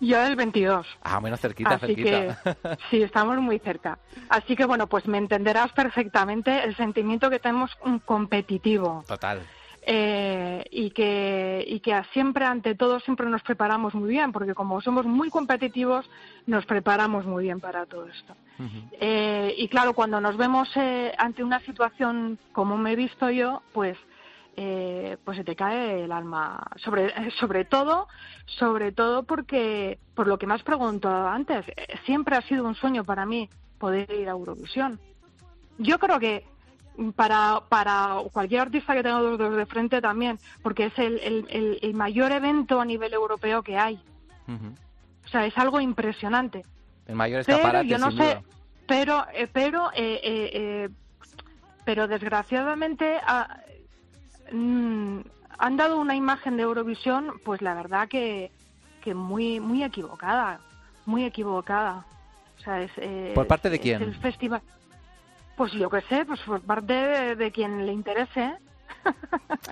Yo el 22. Ah, menos cerquita, Así cerquita. que <laughs> sí, estamos muy cerca. Así que bueno, pues me entenderás perfectamente el sentimiento que tenemos un competitivo. Total. eh, y que y que siempre ante todo siempre nos preparamos muy bien porque como somos muy competitivos nos preparamos muy bien para todo esto Eh, y claro cuando nos vemos eh, ante una situación como me he visto yo pues eh, pues se te cae el alma sobre <laughs> sobre todo sobre todo porque por lo que me has preguntado antes eh, siempre ha sido un sueño para mí poder ir a Eurovisión yo creo que para, para cualquier artista que tenga dos dedos de frente también, porque es el, el, el- mayor evento a nivel europeo que hay. O sea, es algo impresionante. El mayor Pero escaparate, yo no sin sé, duda. pero, eh, pero, eh, eh, eh, pero desgraciadamente ah, mm, han dado una imagen de Eurovisión, pues la verdad que, que muy, muy equivocada, muy equivocada. O sea, es, eh, ¿Por parte de quién? el festival. Pues yo qué sé, pues por parte de, de quien le interese. <laughs>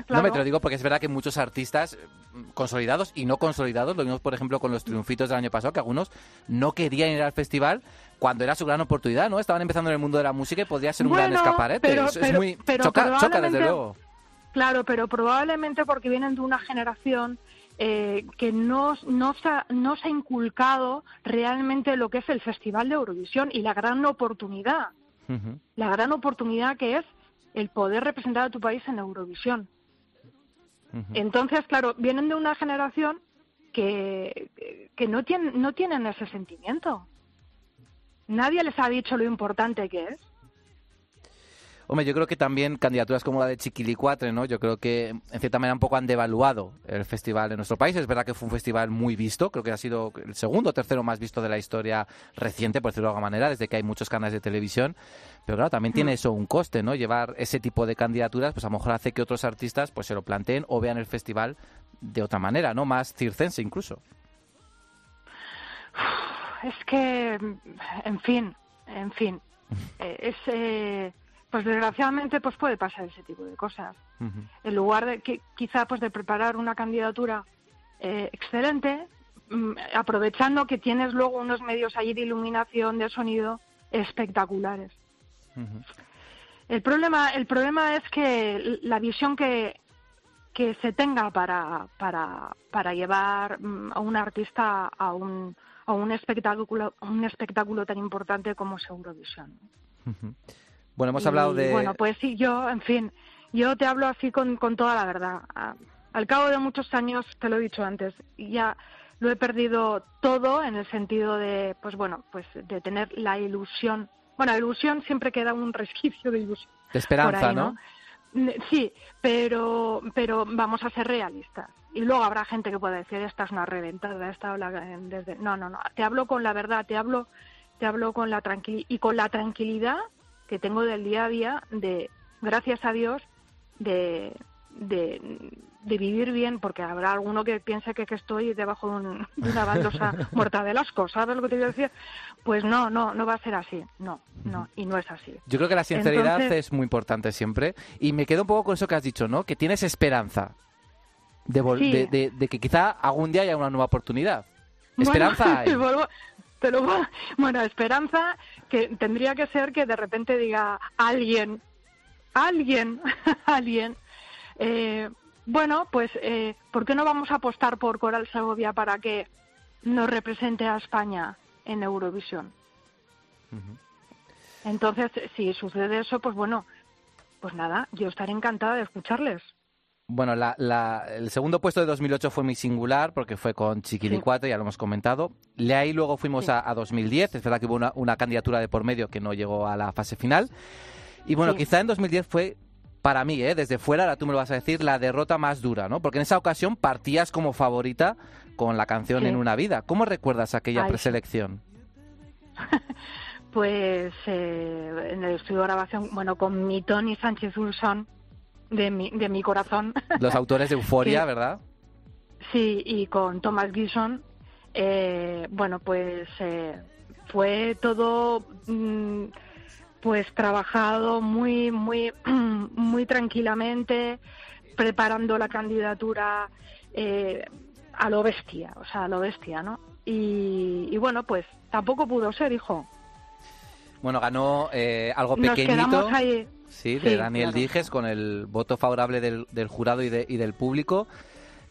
No me te lo digo porque es verdad que muchos artistas eh, consolidados y no consolidados, lo vimos por ejemplo con los triunfitos del año pasado, que algunos no querían ir al festival cuando era su gran oportunidad, ¿no? Estaban empezando en el mundo de la música y podría ser un gran Bueno, escaparate. pero- es, muy pero choca, choca, desde luego. Claro, pero probablemente porque vienen de una generación eh, que no, no, se ha, no se ha inculcado realmente lo que es el Festival de Eurovisión y la gran oportunidad, la gran oportunidad que es el poder representar a tu país en Eurovisión. Entonces, claro, vienen de una generación que, que no, tienen, no tienen ese sentimiento. Nadie les ha dicho lo importante que es. Hombre, yo creo que también candidaturas como la de Chiquilicuatre, ¿no? Yo creo que en cierta manera un poco han devaluado el festival en nuestro país. Es verdad que fue un festival muy visto, creo que ha sido el segundo o tercero más visto de la historia reciente, por decirlo de alguna manera, desde que hay muchos canales de televisión. Pero claro, también tiene Mm. eso un coste, ¿no? Llevar ese tipo de candidaturas, pues a lo mejor hace que otros artistas pues se lo planteen o vean el festival de otra manera, ¿no? Más circense incluso. Es que, en fin, en fin, <laughs> eh, es, eh, pues desgraciadamente pues puede pasar ese tipo de cosas. En lugar de que quizá pues de preparar una candidatura eh, excelente, mm, aprovechando que tienes luego unos medios allí de iluminación, de sonido espectaculares. El problema, el problema es que la visión que, que se tenga para, para, para llevar mm, a un artista a un, a un espectáculo, a un espectáculo tan importante como es Eurovisión. Bueno, hemos Y, hablado de... Bueno, pues sí, yo, en fin, yo te hablo así con, con toda la verdad. Al cabo de muchos años, te lo he dicho antes, ya lo he perdido todo en el sentido de, pues bueno, pues de tener la ilusión. Bueno, la ilusión siempre queda un resquicio de ilusión. De esperanza, ahí, ¿no? Sí, pero, pero vamos a ser realistas. Y luego habrá gente que pueda decir, esta es una reventada, esta desde... No, no, no, te hablo con la verdad, te hablo, te hablo con la tranquilidad y con la tranquilidad que tengo del día a día de, gracias a Dios, de, de, de vivir bien, porque habrá alguno que piense que, que estoy debajo de, un- de una baldosa <laughs> muerta de asco, ¿sabes lo que te quiero decir? Pues no, no, no va a ser así, no, no, y no es así. Yo creo que la sinceridad Entonces- es muy importante siempre. Y me quedo un poco con eso que has dicho, ¿no? Que tienes esperanza de, vol- Sí. de, de- de que quizá algún día haya una nueva oportunidad. Bueno, Esperanza <laughs> hay. vuelvo- vuelvo- bueno, esperanza que tendría que ser que de repente diga alguien, alguien, <laughs> alguien, eh, bueno, pues, eh, ¿por qué no vamos a apostar por Coral Segovia para que nos represente a España en Eurovisión? Entonces, si sucede eso, pues bueno, pues nada, yo estaré encantada de escucharles. Bueno, la- la- el segundo puesto de 2008 fue muy singular porque fue con Chiquilicuatre, ya lo hemos comentado. De ahí luego fuimos Sí. a, a 2010. Es verdad que hubo una, una candidatura de por medio que no llegó a la fase final. Y bueno, Sí. quizá en 2010 fue, para mí, ¿eh? desde fuera, ahora tú me lo vas a decir, la derrota más dura, ¿no? Porque en esa ocasión partías como favorita con la canción Sí. En una vida. ¿Cómo recuerdas aquella Ay, preselección? <laughs> Pues eh, en el estudio de grabación, bueno, con mi Tony Sánchez Ulson, de mi, de mi corazón. <laughs> Los autores de Euforia, Sí. ¿verdad? Sí, y con Thomas Gison, eh, bueno, pues eh, fue todo mm, pues trabajado muy, muy, <clears throat> muy tranquilamente, preparando la candidatura eh, a lo bestia, o sea, a lo bestia, ¿no? Y, y bueno, pues tampoco pudo ser, hijo. Bueno, ganó eh, algo Nos pequeñito. quedamos ahí. Sí, de Sí, Daniel claro. Dijes con el voto favorable del, del jurado y, de- y del público.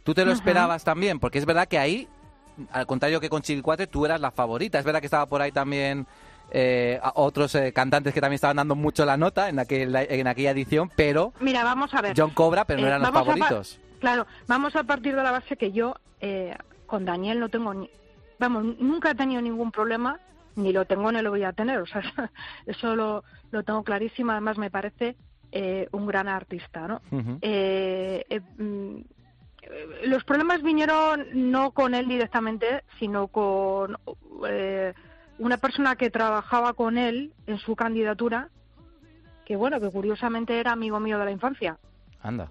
¿Tú te lo esperabas también? Porque es verdad que ahí, al contrario que con Chivilcuatre, tú eras la favorita. Es verdad que estaba por ahí también eh, a- otros eh, cantantes que también estaban dando mucho la nota en, aquel, en aquella edición, pero Mira, vamos a ver. John Cobra, pero no Eh, eran los favoritos. Claro, vamos a partir de la base que yo eh, con Daniel no tengo ni, vamos, nunca he tenido ningún problema, ni lo tengo ni lo voy a tener, o sea, <laughs> eso lo, lo tengo clarísimo. Además, me parece eh, un gran artista, ¿no? Eh, eh, mm, eh, los problemas vinieron no con él directamente, sino con eh, una persona que trabajaba con él en su candidatura, que bueno, que curiosamente era amigo mío de la infancia. Anda.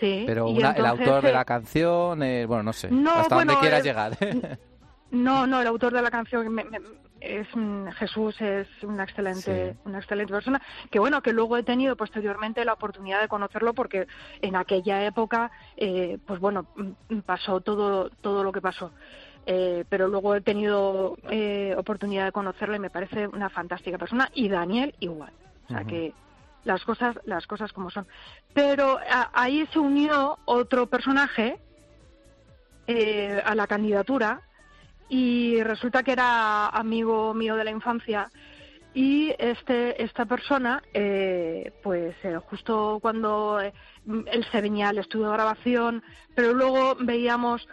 Sí. Pero el autor de la canción, eh, bueno, no sé. No, hasta bueno, dónde quieras llegar. <laughs> No, no, el autor de la canción me- me- es Jesús, es una excelente, Sí. una excelente persona. Que bueno, que luego he tenido posteriormente la oportunidad de conocerlo porque en aquella época, eh, pues bueno, mm, pasó todo, todo lo que pasó. Eh, pero luego he tenido eh, oportunidad de conocerlo y me parece una fantástica persona y Daniel igual. O sea que las cosas, las cosas como son. Pero a- ahí se unió otro personaje eh, a la candidatura y resulta que era amigo mío de la infancia y este esta persona eh, pues eh, justo cuando eh, él se venía al estudio de grabación pero luego veíamos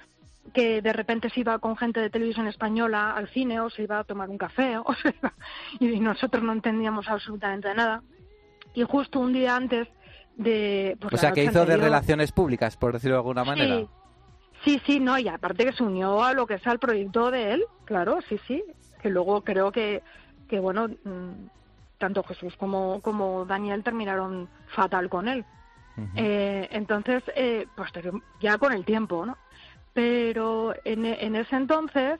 que de repente se iba con gente de televisión española al cine o se iba a tomar un café <laughs> o se iba- y nosotros no entendíamos absolutamente nada y justo un día antes de pues, o sea, que hizo de relaciones públicas, por decirlo de alguna manera. Sí, sí, sí, no, y aparte que se unió a lo que es al proyecto de él, claro, sí, sí, que luego creo que, que bueno, mm, tanto Jesús como, como Daniel terminaron fatal con él. Eh, entonces, eh, posterior- ya con el tiempo, ¿no? Pero en, en ese entonces,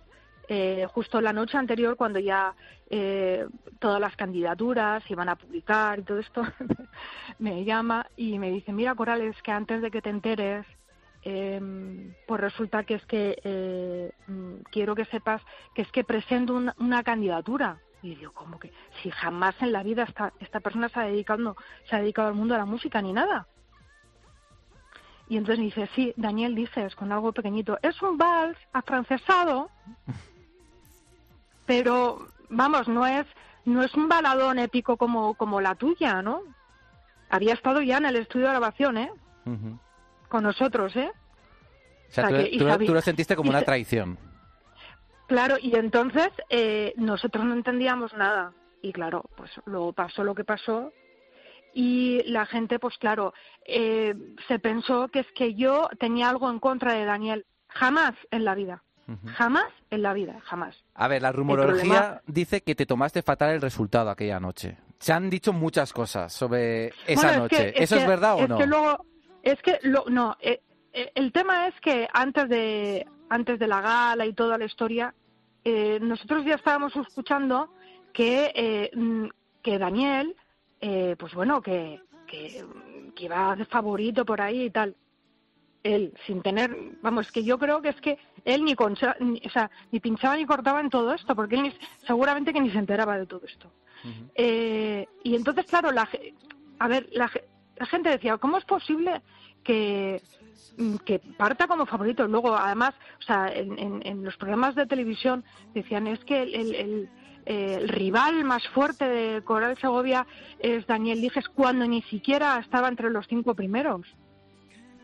eh, justo la noche anterior, cuando ya eh, todas las candidaturas se iban a publicar y todo esto, <laughs> me llama y me dice, mira, Corales, que antes de que te enteres, eh, pues resulta que es que eh, mm, quiero que sepas que es que presento una, una candidatura. Y digo, ¿cómo que? Si jamás en la vida esta, esta persona se ha, dedicado, se ha dedicado al mundo de la música ni nada. Y entonces me dice, sí, Daniel, dices, con algo pequeñito, es un vals afrancesado, <laughs> pero vamos, no es no es un baladón épico como, como la tuya, ¿no? Había estado ya en el estudio de grabación, ¿eh? Ujú. Con nosotros, ¿eh? O sea, O sea, tú, que- y tú- sabí- tú lo sentiste como una traición. Claro, y entonces eh, nosotros no entendíamos nada. Y claro, pues luego pasó lo que pasó. Y la gente, pues claro, eh, se pensó que es que yo tenía algo en contra de Daniel. Jamás en la vida. Jamás en la vida, jamás. A ver, la rumorología problema- dice que te tomaste fatal el resultado aquella noche. Se han dicho muchas cosas sobre esa Bueno, es noche. que- ¿Eso es que- verdad o no? que luego, es que lo, no, eh, eh, el tema es que antes de antes de la gala y toda la historia, eh, nosotros ya estábamos escuchando que eh, mm, que Daniel, eh, pues bueno, que, que que iba de favorito por ahí y tal. Él, sin tener, vamos, que yo creo que es que él ni, concha- ni, o sea, ni pinchaba ni cortaba en todo esto, porque él ni- seguramente que ni se enteraba de todo esto. Eh, y entonces, claro, la, a ver, la, la gente decía, ¿cómo es posible que, mm, que parta como favorito? Luego, además, o sea, en, en- en los programas de televisión decían, es que el, el- el- eh, el rival más fuerte de Coral Segovia es Daniel Liges, cuando ni siquiera estaba entre los cinco primeros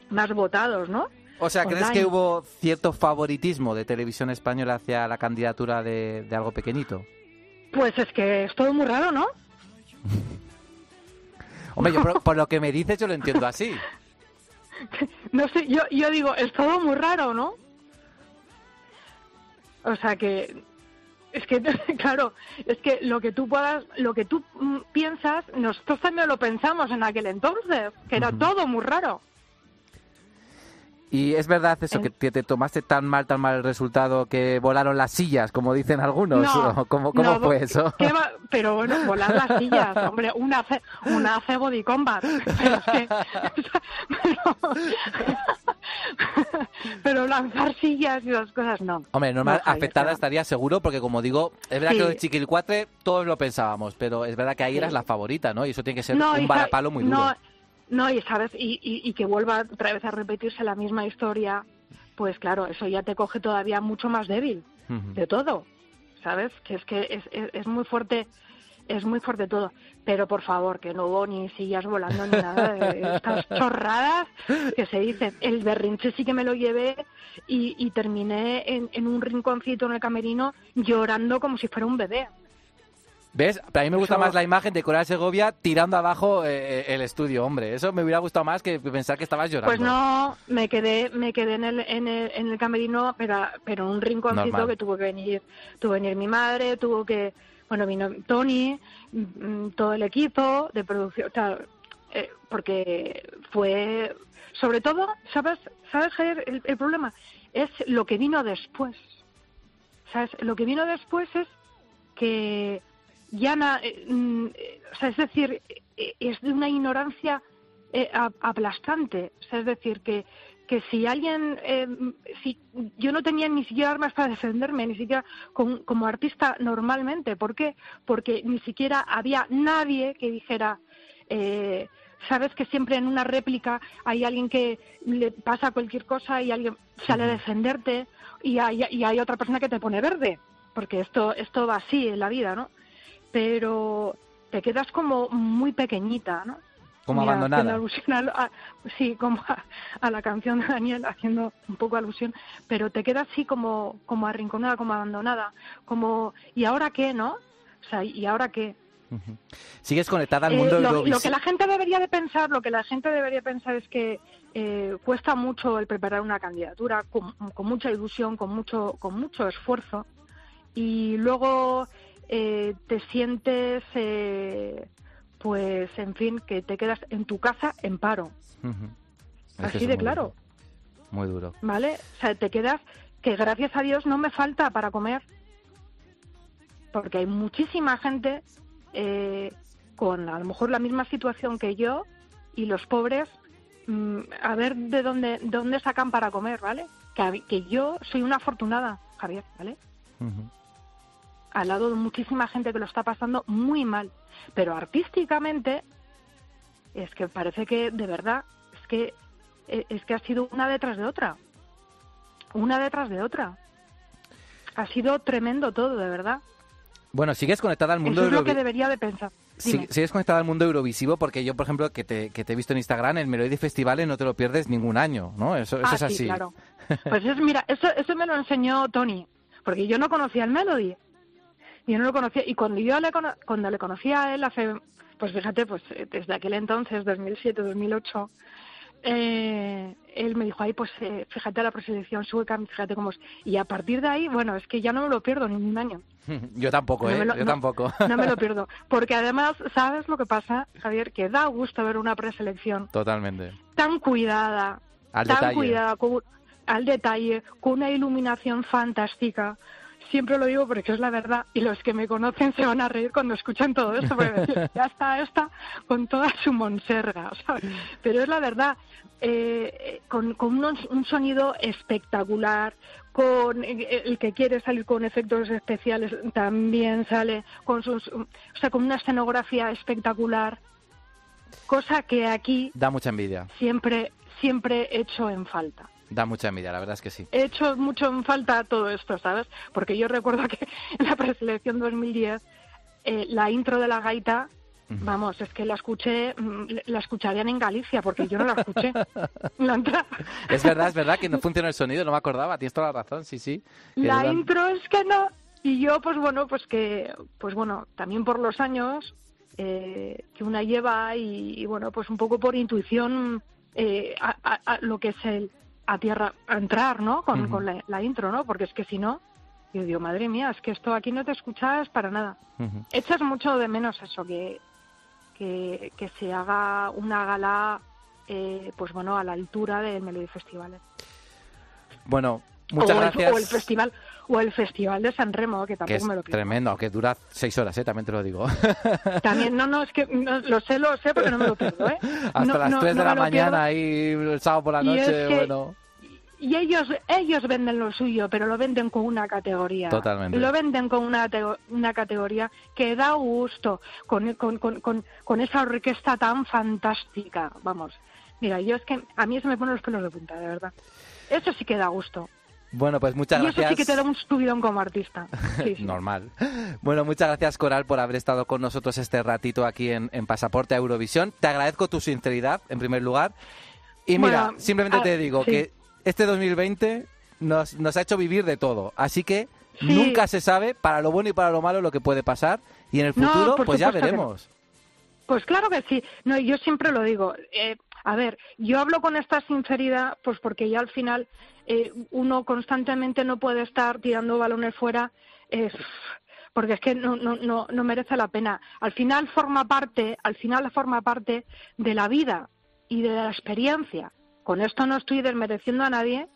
más votados, ¿no? O sea, ¿crees Online. que hubo cierto favoritismo de televisión española hacia la candidatura de, de algo pequeñito? Pues es que es todo muy raro, ¿no? <laughs> Hombre, yo por, por lo que me dices yo lo entiendo así. <laughs> No sé, yo, yo digo, es todo muy raro, ¿no? O sea que, es que, <laughs> claro, es que lo que tú puedas, lo que tú mm, piensas, nosotros también lo pensamos en aquel entonces, que era todo muy raro. Y es verdad eso, que, te tomaste tan mal, tan mal el resultado que volaron las sillas, como dicen algunos. No, ¿o ¿Cómo, cómo no, fue eso? Pero bueno, volar las sillas, <laughs> hombre, una hace, una hace body combat. Pero, es que, pero, pero lanzar sillas y las cosas no. Hombre, normal, No, afectada estaría seguro, porque como digo, es verdad Sí. que los chiquilcuatre todos lo pensábamos, pero es verdad que ahí eras la favorita, ¿no? Y eso tiene que ser un varapalo muy duro. No, y sabes, y, y, y que vuelva otra vez a repetirse la misma historia, pues claro, eso ya te coge todavía mucho más débil de todo, ¿sabes? Que es que es, es, es muy fuerte, es muy fuerte todo. Pero por favor, que no hubo ni sillas volando ni nada de <laughs> estas chorradas que se dicen. El berrinche sí que me lo llevé y, y terminé en, en un rinconcito en el camerino llorando como si fuera un bebé. ¿Ves? Pero a mí me gusta más la imagen de Coral Segovia tirando abajo eh, el estudio, hombre. Eso me hubiera gustado más que pensar que estabas llorando. Pues no, me quedé, me quedé en el, en el, en el camerino, pero, pero en un rinconcito Normal. que tuvo que venir, tuvo que venir mi madre, tuvo que, bueno, vino Tony, mm, todo el equipo de producción, eh, porque fue, sobre todo, ¿sabes, sabes Javier? El, el problema es lo que vino después, ¿sabes? Lo que vino después es que ya, na- eh, mm, eh, o sea, es decir, eh, es de una ignorancia eh, aplastante. O sea, es decir, que, que si alguien, eh, si yo no tenía ni siquiera armas para defenderme, ni siquiera con- como artista normalmente. ¿Por qué? Porque ni siquiera había nadie que dijera, eh, sabes que siempre en una réplica hay alguien que le pasa cualquier cosa y alguien sale a defenderte y hay, y hay otra persona que te pone verde, porque esto, esto va así en la vida, ¿no? Pero te quedas como muy pequeñita, ¿no? Como Mira, abandonada. alusión a, a- sí, como a, a la canción de Daniel, haciendo un poco alusión, pero te quedas así como, como arrinconada, como abandonada, como, ¿y ahora qué, no? O sea, ¿y ahora qué? Sigues conectada al Eh, mundo lo, lo Eurovisión. que la gente debería de pensar, lo que la gente debería pensar es que eh, cuesta mucho el preparar una candidatura con, con mucha ilusión, con mucho, con mucho esfuerzo, y luego eh, te sientes, eh, pues, en fin, que te quedas en tu casa en paro. Es así de claro, duro, Muy duro. ¿vale? O sea, te quedas que gracias a Dios no me falta para comer, porque hay muchísima gente eh, con a lo mejor la misma situación que yo y los pobres mm, a ver de dónde de dónde sacan para comer, ¿vale? Que, yo soy una afortunada, Javier, ¿vale? Ujú. Al lado de muchísima gente que lo está pasando muy mal, pero artísticamente es que parece que de verdad es que eh, es que ha sido una detrás de otra, una detrás de otra. Ha sido tremendo todo, de verdad. Bueno, sigues conectada al mundo Eso es lo que debería de pensar. Sí, Dime. sigues conectada al mundo Eurovisivo porque yo, por ejemplo, que te, que te he visto en Instagram, el Melody Festivales no te lo pierdes ningún año, ¿no? Eso, eso Ah, es sí, así. claro. <laughs> Pues es, mira, eso, eso me lo enseñó Tony, porque yo no conocía el Melody. Yo no lo conocía. Y cuando yo le, cuando le conocí a él hace, pues fíjate, pues eh, desde aquel entonces, 2007, 2008, eh, él me dijo, ay, pues eh, fíjate la preselección sueca, fíjate cómo es. Y a partir de ahí, bueno, es que ya no me lo pierdo ni un año. <laughs> Yo tampoco, No ¿eh? lo- yo no- tampoco. <laughs> No me lo <laughs> pierdo. Porque además, ¿sabes lo que pasa, Javier? Que da gusto ver una preselección Totalmente. tan cuidada, Al tan detalle. cuidada, con- al detalle, con una iluminación fantástica. Siempre lo digo porque es la verdad y los que me conocen se van a reír cuando escuchan todo esto porque <laughs> ya está esta con toda su monserga, ¿sabes? Pero es la verdad, eh, con, con unos- un sonido espectacular, con eh, el que quiere salir con efectos especiales también sale, con sus, o sea, con una escenografía espectacular, cosa que aquí Da mucha envidia. siempre siempre he hecho en falta. Da mucha envidia, la verdad es que sí. He hecho mucho en falta todo esto, ¿sabes? Porque yo recuerdo que <laughs> en la preselección 2010 eh, la intro de la gaita, vamos, es que la escuché, mm, la escucharían en Galicia porque yo no la escuché. <laughs> La, entra- Es verdad, es verdad que no funciona el sonido, no me acordaba, tienes toda la razón, sí, sí. Que la intro es que no. Y yo, pues bueno, pues que, pues bueno, también por los años eh, que una lleva y, y, bueno, pues un poco por intuición eh, a, a- a lo que es el a tierra, a entrar, ¿no? Con, con la, la intro, ¿no? Porque es que si no, yo digo, madre mía, es que esto aquí no te escuchas para nada. Echas mucho de menos eso, que, que, que se haga una gala, eh, pues bueno, a la altura del Melody Festival. Bueno, muchas o el- gracias. o el festival o el festival de San Remo que que tampoco es me lo pierdo tremendo, que dura seis horas, ¿eh? también te lo digo. <laughs> también no no es que no, lo sé lo sé porque no me lo pierdo eh <laughs> Hasta No, las no, 3 no de la mañana ahí el sábado por la Y es noche, que- bueno. y ellos ellos venden lo suyo pero lo venden con una categoría Totalmente. lo venden con una una categoría que da gusto con con, con, con, con esa orquesta tan fantástica vamos mira yo es que a mí se me ponen los pelos de punta de verdad eso sí que da gusto Bueno, pues muchas y eso gracias. sí que te da un subidón como artista <laughs> Sí, sí. Normal. Bueno, muchas gracias, Coral, por haber estado con nosotros este ratito aquí en, en Pasaporte a Eurovisión. Te agradezco tu sinceridad, en primer lugar. Y mira, Bueno, simplemente ah, te digo sí. que este 2020 nos, nos ha hecho vivir de todo. Así que Sí. nunca se sabe para lo bueno y para lo malo lo que puede pasar y en el futuro pues ya no. veremos. Pues claro que sí. No, yo siempre lo digo. Eh, a ver, yo hablo con esta sinceridad, pues porque ya al final eh, uno constantemente no puede estar tirando balones fuera, eh, porque es que no, no, no, no merece la pena. Al final forma parte, al final forma parte de la vida y de la experiencia. Con esto no estoy desmereciendo a nadie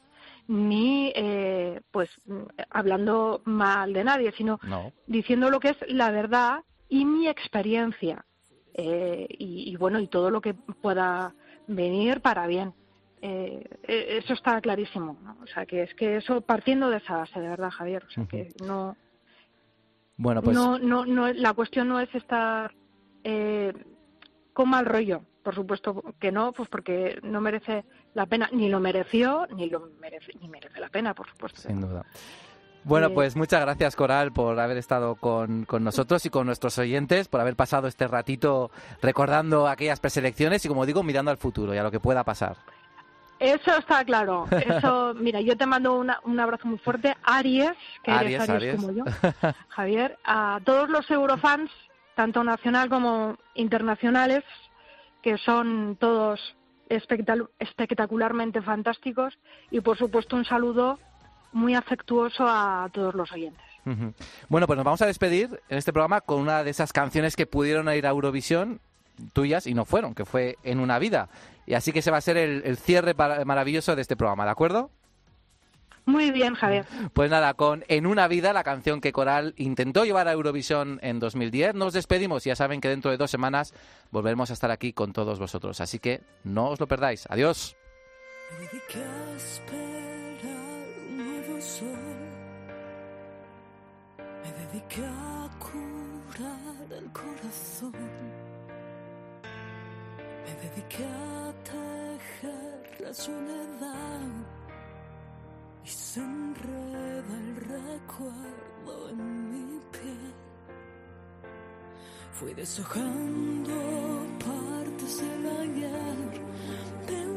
ni eh, pues hablando mal de nadie, sino No. diciendo lo que es la verdad y mi experiencia eh, y, y, bueno y todo lo que pueda venir para bien Eh, eh, eso está clarísimo ¿no? o sea que es que eso partiendo de esa base de verdad Javier o sea que no Bueno, pues no no no la cuestión no es estar eh, con mal rollo por supuesto que no pues porque no merece la pena ni lo mereció ni lo merece ni merece la pena por supuesto sin duda. Bueno, pues muchas gracias Coral por haber estado con, con nosotros y con nuestros oyentes, por haber pasado este ratito recordando aquellas preselecciones y como digo, mirando al futuro y a lo que pueda pasar. Eso está claro. Eso, <laughs> mira, yo te mando una- un abrazo muy fuerte, Aries, que Aries, eres Aries, Aries. como yo, <laughs> Javier, a todos los eurofans, tanto nacional como internacionales, que son todos espectacu- espectacularmente fantásticos, y por supuesto un saludo muy afectuoso a todos los oyentes. Bueno, pues nos vamos a despedir en este programa con una de esas canciones que pudieron ir a Eurovisión tuyas y no fueron, que fue En una vida. Y así que ese va a ser el, el cierre para- maravilloso de este programa, ¿de acuerdo? Muy bien, Javier. Pues nada, con En una vida, la canción que Coral intentó llevar a Eurovisión en 2010, nos despedimos. Ya saben que dentro de dos semanas volveremos a estar aquí con todos vosotros. Así que no os lo perdáis. Adiós. Dediqué a curar el corazón. Me dediqué a tejer la soledad. Y se enreda el recuerdo en mi piel. Fui deshojando partes del ayer de